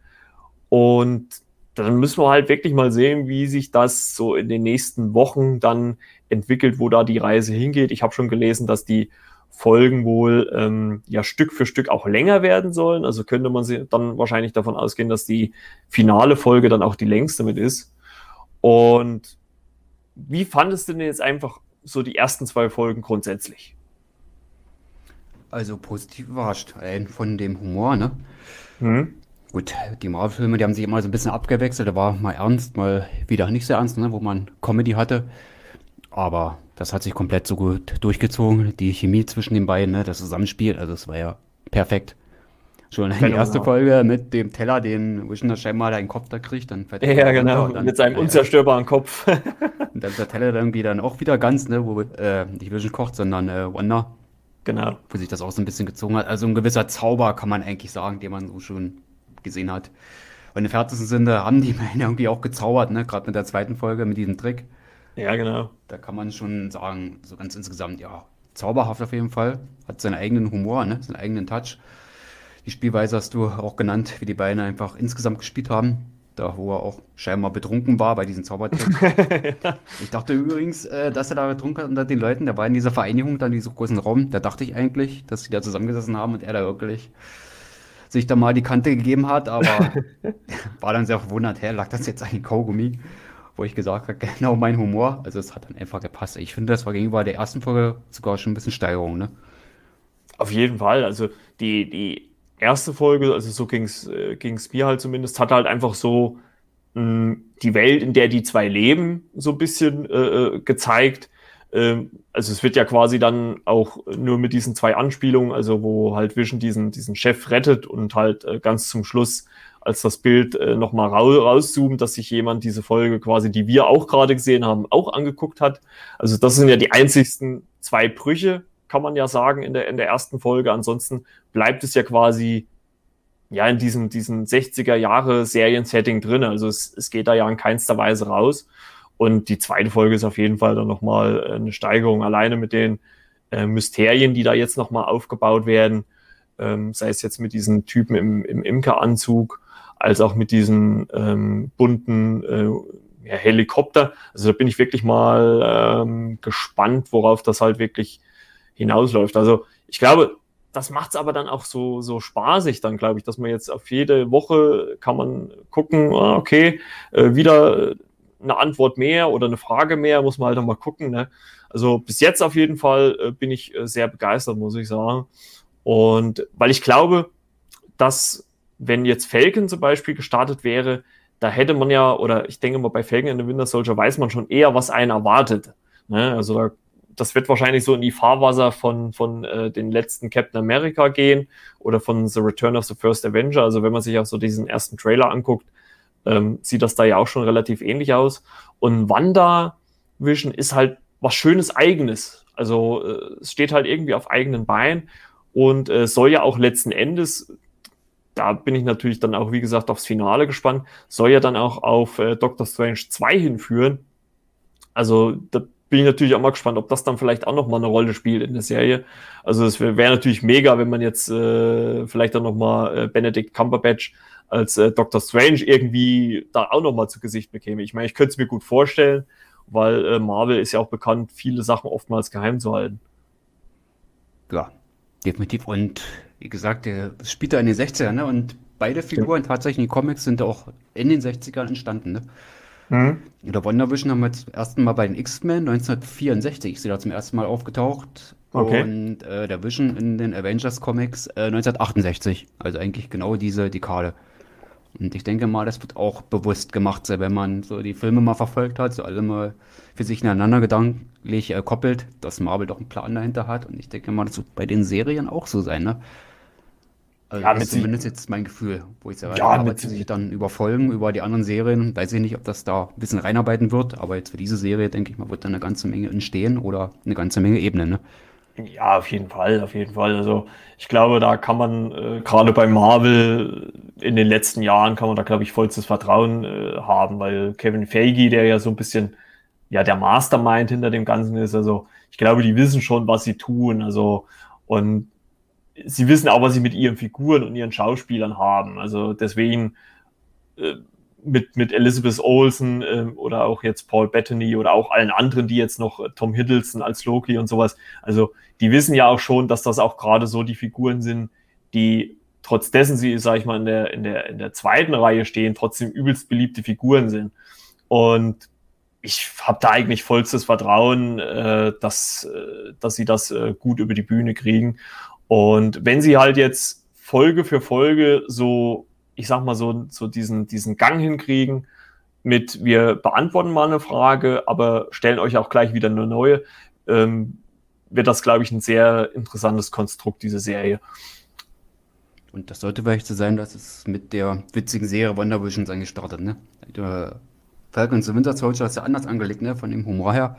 Und dann müssen wir halt wirklich mal sehen, wie sich das so in den nächsten Wochen dann entwickelt, wo da die Reise hingeht. Ich habe schon gelesen, dass die Folgen wohl ähm, ja Stück für Stück auch länger werden sollen. Also könnte man dann wahrscheinlich davon ausgehen, dass die finale Folge dann auch die längste mit ist. Und wie fandest du denn jetzt einfach so die ersten zwei Folgen grundsätzlich? Also positiv überrascht. Von dem Humor, ne? Mhm. Gut, die Marvel-Filme, die haben sich immer so ein bisschen abgewechselt. Da war mal ernst, mal wieder nicht sehr ernst, ne, wo man Comedy hatte. Aber das hat sich komplett so gut durchgezogen. Die Chemie zwischen den beiden, ne, das Zusammenspiel, also das war ja perfekt. Schon die erste Folge mit dem Teller, den Vision scheinbar da in den Kopf da kriegt, dann fährt Ja, genau, dann, mit seinem unzerstörbaren Kopf. und dann ist der Teller irgendwie dann auch wieder ganz, ne, wo äh, nicht Vision kocht, sondern äh, Wanda. Genau. Wo sich das auch so ein bisschen gezogen hat. Also ein gewisser Zauber, kann man eigentlich sagen, den man so schon gesehen hat. Und im fertigsten Sinne haben die meine irgendwie auch gezaubert, ne? Gerade mit der zweiten Folge, mit diesem Trick. Ja, genau. Da kann man schon sagen, so ganz insgesamt, ja, zauberhaft auf jeden Fall. Hat seinen eigenen Humor, ne? Seinen eigenen Touch. Die Spielweise hast du auch genannt, wie die beiden einfach insgesamt gespielt haben. Da, wo er auch scheinbar betrunken war bei diesen Zaubertrick. Ich dachte übrigens, äh, dass er da betrunken hat unter den Leuten. Der war in dieser Vereinigung, dann in diesem großen Raum. Da dachte ich eigentlich, dass sie da zusammengesessen haben und er da wirklich sich da mal die Kante gegeben hat, aber war dann sehr verwundert, hä, lag das jetzt eigentlich Kaugummi? wo ich gesagt habe, genau mein Humor. Also es hat dann einfach gepasst. Ich finde, das war gegenüber der ersten Folge sogar schon ein bisschen Steigerung, ne? Auf jeden Fall. Also die, die erste Folge, also so ging es äh, mir halt zumindest, hat halt einfach so mh, hm, die Welt, in der die zwei leben, so ein bisschen äh, äh, gezeigt. Ähm, also es wird ja quasi dann auch nur mit diesen zwei Anspielungen, also wo halt Vision diesen, diesen Chef rettet und halt äh, ganz zum Schluss als das Bild äh, nochmal raus, rauszoomt, dass sich jemand diese Folge quasi, die wir auch gerade gesehen haben, auch angeguckt hat. Also das sind ja die einzigsten zwei Brüche, kann man ja sagen, in der, in der ersten Folge. Ansonsten bleibt es ja quasi ja in diesem, diesem 60er Jahre Serien-Setting drin. Also es, es geht da ja in keinster Weise raus. Und die zweite Folge ist auf jeden Fall dann nochmal eine Steigerung alleine mit den äh, Mysterien, die da jetzt nochmal aufgebaut werden. Ähm, sei es jetzt mit diesen Typen im, im Imkeranzug als auch mit diesen ähm, bunten äh, ja, Helikopter. Also da bin ich wirklich mal ähm, gespannt, worauf das halt wirklich hinausläuft. Also ich glaube, das macht es aber dann auch so, so spaßig dann, glaube ich, dass man jetzt auf jede Woche kann man gucken, ah, okay, äh, wieder eine Antwort mehr oder eine Frage mehr, muss man halt dann mal gucken. Ne? Also bis jetzt auf jeden Fall äh, bin ich äh, sehr begeistert, muss ich sagen. Und weil ich glaube, dass wenn jetzt Falcon zum Beispiel gestartet wäre, da hätte man ja, oder ich denke mal, bei Falcon in the Winter Soldier weiß man schon eher, was einen erwartet. Ne? Also da, das wird wahrscheinlich so in die Fahrwasser von, von äh, den letzten Captain America gehen oder von The Return of the First Avenger. Also wenn man sich auch so diesen ersten Trailer anguckt, ähm, sieht das da ja auch schon relativ ähnlich aus. Und Wanda Vision ist halt was Schönes Eigenes. Also äh, es steht halt irgendwie auf eigenen Beinen und äh, soll ja auch letzten Endes da bin ich natürlich dann auch, wie gesagt, aufs Finale gespannt. Soll ja dann auch auf äh, Doctor Strange 2 hinführen. Also da bin ich natürlich auch mal gespannt, ob das dann vielleicht auch noch mal eine Rolle spielt in der Serie. Also es wäre wär natürlich mega, wenn man jetzt äh, vielleicht dann noch mal äh, Benedict Cumberbatch als äh, Doctor Strange irgendwie da auch noch mal zu Gesicht bekäme. Ich meine, ich könnte es mir gut vorstellen, weil äh, Marvel ist ja auch bekannt, viele Sachen oftmals geheim zu halten. Ja, definitiv. Und wie gesagt, der spielt da in den 60ern, ne? Und beide Figuren ja. tatsächlich in den Comics sind auch in den 60ern entstanden, ne? Mhm. Oder Wonder Vision haben wir zum ersten Mal bei den X-Men 1964 ist sie da zum ersten Mal aufgetaucht. Okay. Und äh, der Vision in den Avengers Comics äh, 1968. Also eigentlich genau diese Dekade. Und ich denke mal, das wird auch bewusst gemacht wenn man so die Filme mal verfolgt hat, so alle mal für sich ineinander gedanklich äh, koppelt, dass Marvel doch einen Plan dahinter hat. Und ich denke mal, das wird bei den Serien auch so sein, ne? Also ja, das ist zumindest jetzt mein Gefühl, wo ich sage, ja, ja sich dann über Folgen, über die anderen Serien, weiß ich nicht, ob das da ein bisschen reinarbeiten wird, aber jetzt für diese Serie, denke ich mal, wird da eine ganze Menge entstehen oder eine ganze Menge Ebenen, ne? Ja, auf jeden Fall, auf jeden Fall. Also ich glaube, da kann man äh, gerade bei Marvel in den letzten Jahren kann man da, glaube ich, vollstes Vertrauen äh, haben, weil Kevin Feige, der ja so ein bisschen ja der Mastermind hinter dem Ganzen ist, also ich glaube, die wissen schon, was sie tun. Also und sie wissen auch, was sie mit ihren Figuren und ihren Schauspielern haben. Also deswegen äh, mit, mit Elizabeth Olsen äh, oder auch jetzt Paul Bettany oder auch allen anderen, die jetzt noch äh, Tom Hiddleston als Loki und sowas. Also die wissen ja auch schon, dass das auch gerade so die Figuren sind, die trotz dessen sie, sag ich mal, in der, in der, in der zweiten Reihe stehen, trotzdem übelst beliebte Figuren sind. Und ich habe da eigentlich vollstes Vertrauen, äh, dass, äh, dass sie das gut über die Bühne kriegen. Und wenn sie halt jetzt Folge für Folge so ich sag mal so, so diesen, diesen Gang hinkriegen mit, wir beantworten mal eine Frage, aber stellen euch auch gleich wieder eine neue, ähm, wird das, glaube ich, ein sehr interessantes Konstrukt, diese Serie. Und das sollte vielleicht so sein, dass es mit der witzigen Serie Wonder Vision sein gestartet, ne? Der Falcon the Winter Soldier ist ja anders angelegt, ne? Von dem Humor her.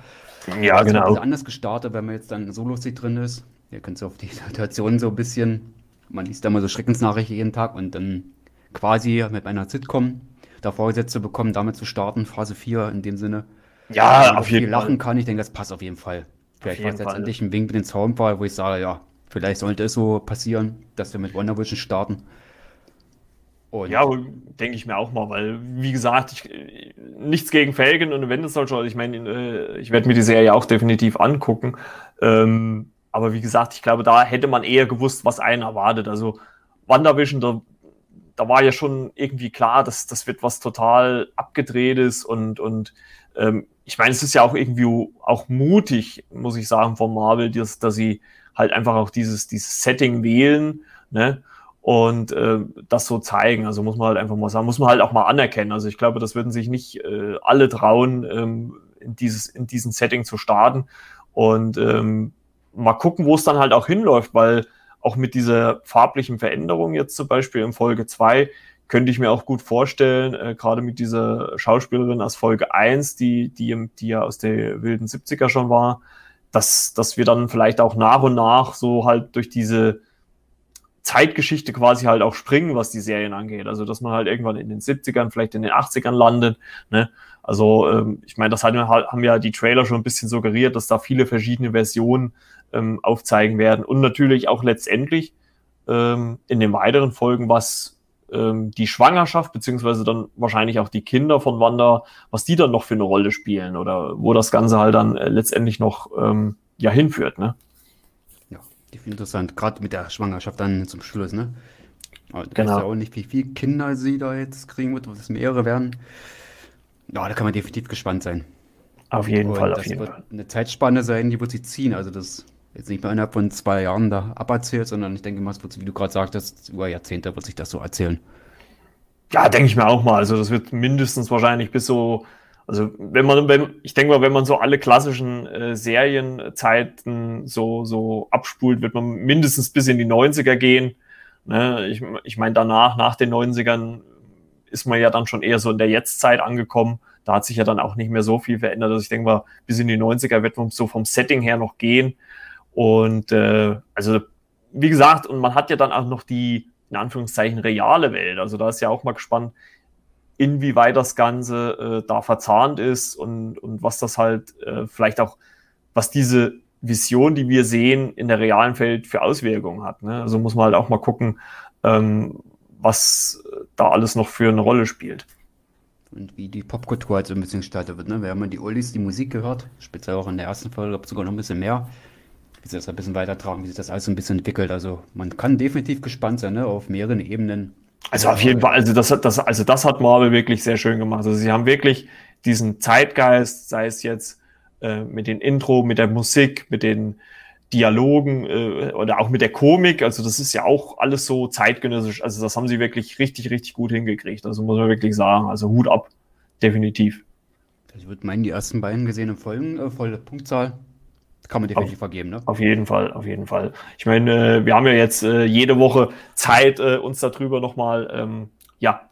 Ja, also genau. anders gestartet, wenn man jetzt dann so lustig drin ist. Ihr könnt so auf die Situation so ein bisschen, man liest da mal so Schreckensnachrichten jeden Tag und dann quasi mit einer Sitcom da vorgesetzt zu bekommen, damit zu starten, Phase 4 in dem Sinne. Ja, auf jeden Fall. lachen kann, ich denke, das passt auf jeden Fall. Vielleicht war es letztendlich ein Wink mit den Zaunfall, wo ich sage, ja, vielleicht sollte es so passieren, dass wir mit Wonder Vision starten. Und ja, denke ich mir auch mal, weil, wie gesagt, ich, nichts gegen Felgen und Winter Soldier. Ich meine, äh, ich werde mir die Serie auch definitiv angucken. Ähm, aber wie gesagt, ich glaube, da hätte man eher gewusst, was einen erwartet. Also, WandaVision, da da war ja schon irgendwie klar, dass das wird was total abgedrehtes und, und ähm, ich meine, es ist ja auch irgendwie auch mutig, muss ich sagen, von Marvel, dass, dass sie halt einfach auch dieses, dieses Setting wählen, ne? Und äh, das so zeigen. Also muss man halt einfach mal sagen, muss man halt auch mal anerkennen. Also ich glaube, das würden sich nicht äh, alle trauen, ähm, in, dieses, in diesen Setting zu starten. Und ähm, mal gucken, wo es dann halt auch hinläuft, weil auch mit dieser farblichen Veränderung jetzt zum Beispiel in Folge 2 könnte ich mir auch gut vorstellen, äh, gerade mit dieser Schauspielerin aus Folge 1, die, die, die ja aus der wilden 70er schon war, dass, dass wir dann vielleicht auch nach und nach so halt durch diese Zeitgeschichte quasi halt auch springen, was die Serien angeht. Also, dass man halt irgendwann in den 70ern, vielleicht in den 80ern landet. Ne? Also, ähm, ich meine, das haben, haben ja die Trailer schon ein bisschen suggeriert, dass da viele verschiedene Versionen ähm, aufzeigen werden. Und natürlich auch letztendlich ähm, in den weiteren Folgen, was ähm, die Schwangerschaft, beziehungsweise dann wahrscheinlich auch die Kinder von Wanda, was die dann noch für eine Rolle spielen oder wo das Ganze halt dann äh, letztendlich noch ähm, ja hinführt. Ne? definitiv interessant, gerade mit der Schwangerschaft dann zum Schluss, ne? Aber genau. weiß ja auch nicht, wie viele Kinder sie da jetzt kriegen wird, ob es mehrere werden. Ja, da kann man definitiv gespannt sein. Auf jeden Und Fall, auf jeden wird Fall. Eine Zeitspanne sein, die wird sie ziehen. Also das jetzt nicht mehr innerhalb von zwei Jahren da aberzählt, sondern ich denke mal, es wird, wie du gerade sagtest, über Jahrzehnte wird sich das so erzählen. Ja, denke ich mir auch mal. Also das wird mindestens wahrscheinlich bis so also wenn man, wenn, ich denke mal, wenn man so alle klassischen äh, Serienzeiten so, so abspult, wird man mindestens bis in die 90er gehen. Ne? Ich, ich meine, danach, nach den 90ern, ist man ja dann schon eher so in der Jetztzeit angekommen. Da hat sich ja dann auch nicht mehr so viel verändert. Also ich denke mal, bis in die 90er wird man so vom Setting her noch gehen. Und äh, also, wie gesagt, und man hat ja dann auch noch die, in Anführungszeichen, reale Welt. Also da ist ja auch mal gespannt, inwieweit das Ganze äh, da verzahnt ist und, und was das halt äh, vielleicht auch, was diese Vision, die wir sehen, in der realen Welt für Auswirkungen hat. Ne? Also muss man halt auch mal gucken, ähm, was da alles noch für eine Rolle spielt. Und wie die Popkultur halt so ein bisschen gestaltet wird. Ne? Wir haben ja die Oldies, die Musik gehört, speziell auch in der ersten Folge, sogar noch ein bisschen mehr. Wie sie das ein bisschen weitertragen, wie sich das alles so ein bisschen entwickelt. Also man kann definitiv gespannt sein, ne? auf mehreren Ebenen, also auf jeden Fall, also das, hat, das, also das hat Marvel wirklich sehr schön gemacht. Also sie haben wirklich diesen Zeitgeist, sei es jetzt äh, mit den Intro, mit der Musik, mit den Dialogen äh, oder auch mit der Komik. Also das ist ja auch alles so zeitgenössisch. Also das haben sie wirklich richtig, richtig gut hingekriegt. Also muss man wirklich sagen. Also Hut ab, definitiv. Ich würde meinen, die ersten beiden gesehenen Folgen, äh, volle Punktzahl, kann man definitiv auf, vergeben, ne? Auf jeden Fall, auf jeden Fall. Ich meine, äh, wir haben ja jetzt äh, jede Woche Zeit, äh, uns darüber nochmal ähm, ja,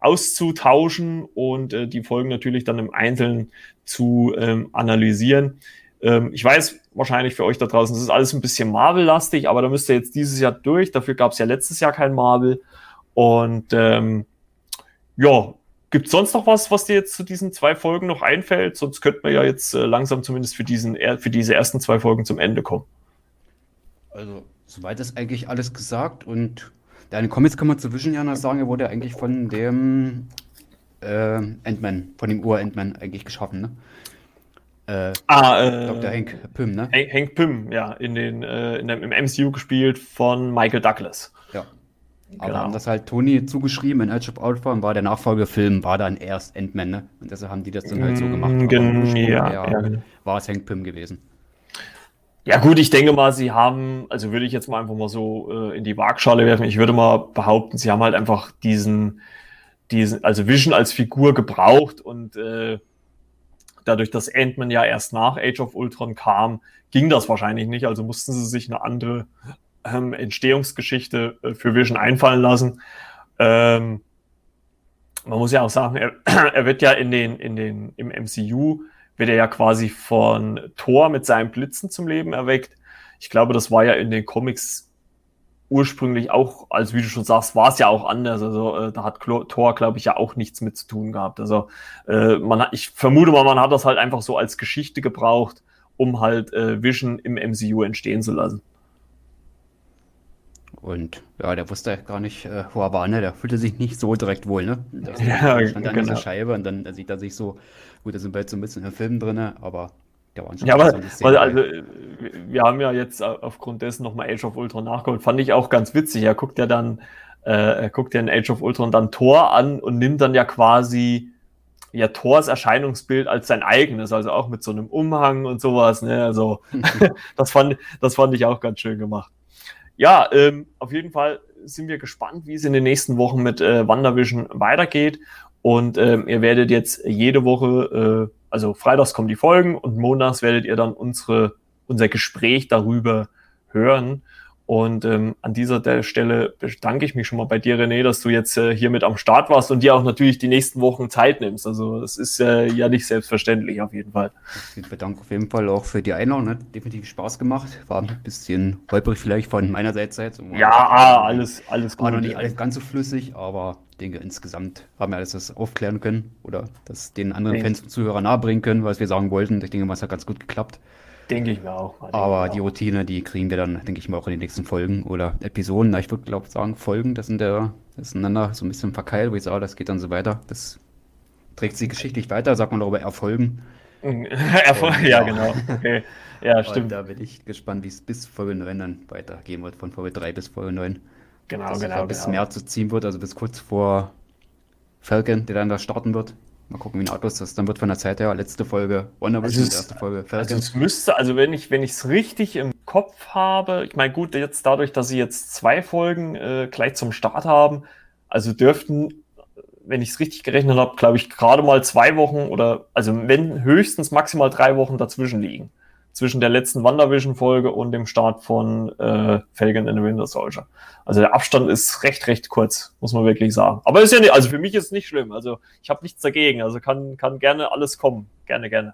auszutauschen und äh, die Folgen natürlich dann im Einzelnen zu ähm, analysieren. Ähm, ich weiß wahrscheinlich für euch da draußen, das ist alles ein bisschen Marvel-lastig, aber da müsst ihr jetzt dieses Jahr durch. Dafür gab es ja letztes Jahr kein Marvel. Und ähm, ja, Gibt es sonst noch was, was dir jetzt zu diesen zwei Folgen noch einfällt? Sonst könnten wir ja jetzt äh, langsam zumindest für, diesen, für diese ersten zwei Folgen zum Ende kommen. Also, soweit ist eigentlich alles gesagt. Und deine Comics kann man zu Vision ja sagen, er wurde eigentlich von dem äh, Ant-Man, von dem Ur-Ant-Man eigentlich geschaffen, ne? Äh, ah, äh, Dr. Hank Pym, ne? Hank Pym, ja, in den, äh, in dem, im MCU gespielt von Michael Douglas. Ja. Aber genau. haben das halt Tony zugeschrieben, in Edge of Ultron war der Nachfolgefilm, war dann erst Ant-Man, ne? Und deshalb haben die das dann halt so gemacht. Mm, ja, ja, genau. War es Hank Pym gewesen. Ja, gut, ich denke mal, sie haben, also würde ich jetzt mal einfach mal so äh, in die Waagschale werfen. Ich würde mal behaupten, sie haben halt einfach diesen, diesen, also Vision als Figur gebraucht und äh, dadurch, dass Ant-Man ja erst nach Age of Ultron kam, ging das wahrscheinlich nicht. Also mussten sie sich eine andere ähm, Entstehungsgeschichte äh, für Vision einfallen lassen. Ähm, man muss ja auch sagen, er, er, wird ja in den, in den, im MCU wird er ja quasi von Thor mit seinen Blitzen zum Leben erweckt. Ich glaube, das war ja in den Comics ursprünglich auch, als wie du schon sagst, war es ja auch anders. Also äh, da hat Thor, glaube ich, ja auch nichts mit zu tun gehabt. Also äh, man hat, ich vermute mal, man hat das halt einfach so als Geschichte gebraucht, um halt äh, Vision im MCU entstehen zu lassen. Und ja, der wusste gar nicht, äh, wo er war, ne? Der fühlte sich nicht so direkt wohl, ne? Der ja, stand an genau. dieser Scheibe und dann sieht er sich so, gut, da sind wir jetzt so ein bisschen im Film drin, aber der schon Ja, aber weil, also, wir haben ja jetzt aufgrund dessen nochmal Age of Ultron nachgeholt. Fand ich auch ganz witzig. Er guckt ja dann äh, er guckt ja in Age of Ultron dann Thor an und nimmt dann ja quasi ja Thors Erscheinungsbild als sein eigenes, also auch mit so einem Umhang und sowas. Ne? Also das, fand, das fand ich auch ganz schön gemacht. Ja, ähm, auf jeden Fall sind wir gespannt, wie es in den nächsten Wochen mit äh, WandaVision weitergeht. Und ähm, ihr werdet jetzt jede Woche, äh, also freitags kommen die Folgen und montags werdet ihr dann unsere, unser Gespräch darüber hören. Und ähm, an dieser Stelle bedanke ich mich schon mal bei dir, René, dass du jetzt äh, hier mit am Start warst und dir auch natürlich die nächsten Wochen Zeit nimmst. Also es ist äh, ja nicht selbstverständlich auf jeden Fall. Ich bedanke auf jeden Fall auch für die Einladung. Hat definitiv Spaß gemacht. War ein bisschen holprig vielleicht von meiner Seite. Ja, ah, alles, alles gut. War noch nicht alles ganz so flüssig, aber ich denke, insgesamt haben wir alles das aufklären können oder das den anderen nee. Fans und Zuhörern nahebringen können, was wir sagen wollten. Ich denke, es hat ganz gut geklappt. Denke ich mir auch. Aber die Routine, die kriegen wir dann, denke ich mal, auch in den nächsten Folgen oder Episoden. Ich würde, glaube ich, sagen, Folgen, das sind der, das ist einander so ein bisschen verkeilt, wo ich sage, das geht dann so weiter. Das trägt sich geschichtlich weiter, sagt man darüber Erfolgen. Erfolg, ja, genau. Okay. Ja, stimmt. Und da bin ich gespannt, wie es bis Folge 9 dann weitergehen wird, von Folge 3 bis Folge 9. Genau, Dass genau. Bis genau. März ziehen wird, also bis kurz vor Falcon, der dann da starten wird. Mal gucken, wie ein Autos das. Dann wird von der Zeit her. Letzte Folge Wonder also es, erste Folge Also es müsste, also wenn ich wenn ich es richtig im Kopf habe, ich meine gut, jetzt dadurch, dass sie jetzt zwei Folgen äh, gleich zum Start haben, also dürften, wenn ich es richtig gerechnet habe, glaube ich gerade mal zwei Wochen oder also wenn höchstens maximal drei Wochen dazwischen liegen zwischen der letzten WandaVision-Folge und dem Start von äh, Falcon in the Winter Soldier. Also der Abstand ist recht, recht kurz, muss man wirklich sagen. Aber ist ja nicht, also für mich ist es nicht schlimm. Also ich habe nichts dagegen. Also kann, kann gerne alles kommen. Gerne, gerne.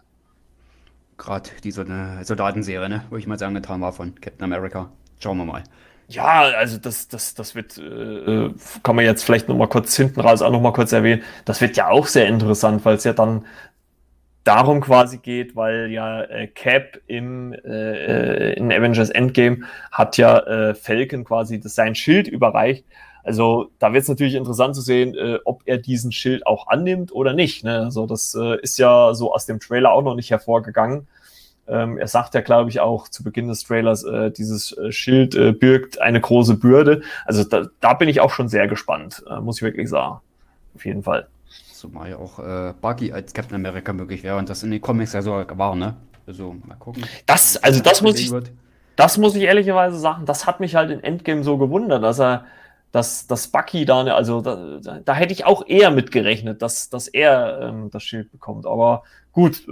Gerade die so eine Soldatenserie, ne? Wo ich mal sagen getan war von Captain America. Schauen wir mal. Ja, also das, das, das wird, äh, kann man jetzt vielleicht noch mal kurz hinten raus auch noch mal kurz erwähnen. Das wird ja auch sehr interessant, weil es ja dann darum quasi geht, weil ja äh, Cap im äh, in Avengers Endgame hat ja äh, Falcon quasi das, sein Schild überreicht. Also da wird es natürlich interessant zu sehen, äh, ob er diesen Schild auch annimmt oder nicht. Ne? Also das äh, ist ja so aus dem Trailer auch noch nicht hervorgegangen. Ähm, er sagt ja, glaube ich, auch zu Beginn des Trailers, äh, dieses äh, Schild äh, birgt eine große Bürde. Also da, da bin ich auch schon sehr gespannt, äh, muss ich wirklich sagen. Auf jeden Fall. Zumal ja auch äh, Bucky als Captain America möglich wäre und das in den Comics ja so war, ne? Also mal gucken. Das, also das muss ich, wird. das muss ich ehrlicherweise sagen, das hat mich halt in Endgame so gewundert, dass er, dass, dass Bucky da, ne, also da, da, da hätte ich auch eher mitgerechnet, dass, dass er ähm, das Schild bekommt. Aber gut,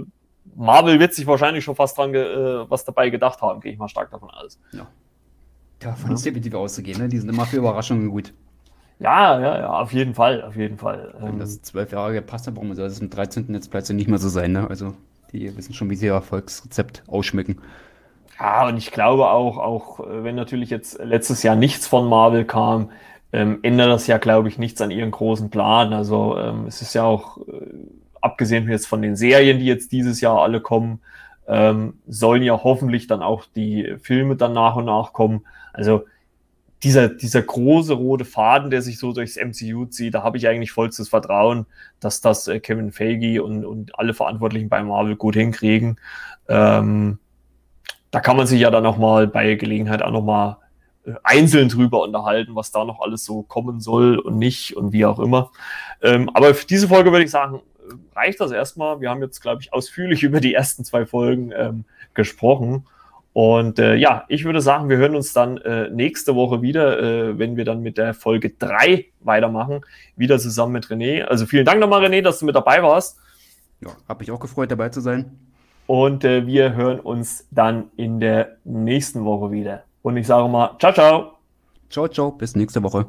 Marvel wird sich wahrscheinlich schon fast dran äh, was dabei gedacht haben, gehe ich mal stark davon aus. Ja. Davon ja. ist definitiv auszugehen, ne? Die sind immer für Überraschungen gut. Ja, ja, ja, auf jeden Fall, auf jeden Fall. Wenn ähm, das zwölf Jahre gepasst hat, warum soll das im 13. jetzt plötzlich nicht mehr so sein, ne? Also, die wissen schon, wie sie ihr Erfolgsrezept ausschmücken. Ja, und ich glaube auch, auch äh, wenn natürlich jetzt letztes Jahr nichts von Marvel kam, ähm, ändert das ja, glaube ich, nichts an ihren großen Plan. Also ähm, es ist ja auch, äh, abgesehen jetzt von den Serien, die jetzt dieses Jahr alle kommen, ähm, sollen ja hoffentlich dann auch die Filme dann nach und nach kommen. Also dieser, dieser große rote Faden, der sich so durchs MCU zieht, da habe ich eigentlich vollstes Vertrauen, dass das äh, Kevin Feige und, und alle Verantwortlichen bei Marvel gut hinkriegen. Ähm, da kann man sich ja dann nochmal bei Gelegenheit auch nochmal äh, einzeln drüber unterhalten, was da noch alles so kommen soll und nicht und wie auch immer. Ähm, aber für diese Folge würde ich sagen, reicht das erstmal. Wir haben jetzt, glaube ich, ausführlich über die ersten zwei Folgen ähm, gesprochen. Und äh, ja, ich würde sagen, wir hören uns dann äh, nächste Woche wieder, äh, wenn wir dann mit der Folge 3 weitermachen, wieder zusammen mit René. Also vielen Dank nochmal, René, dass du mit dabei warst. Ja, habe mich auch gefreut, dabei zu sein. Und äh, wir hören uns dann in der nächsten Woche wieder. Und ich sage mal, ciao, ciao. Ciao, ciao, bis nächste Woche.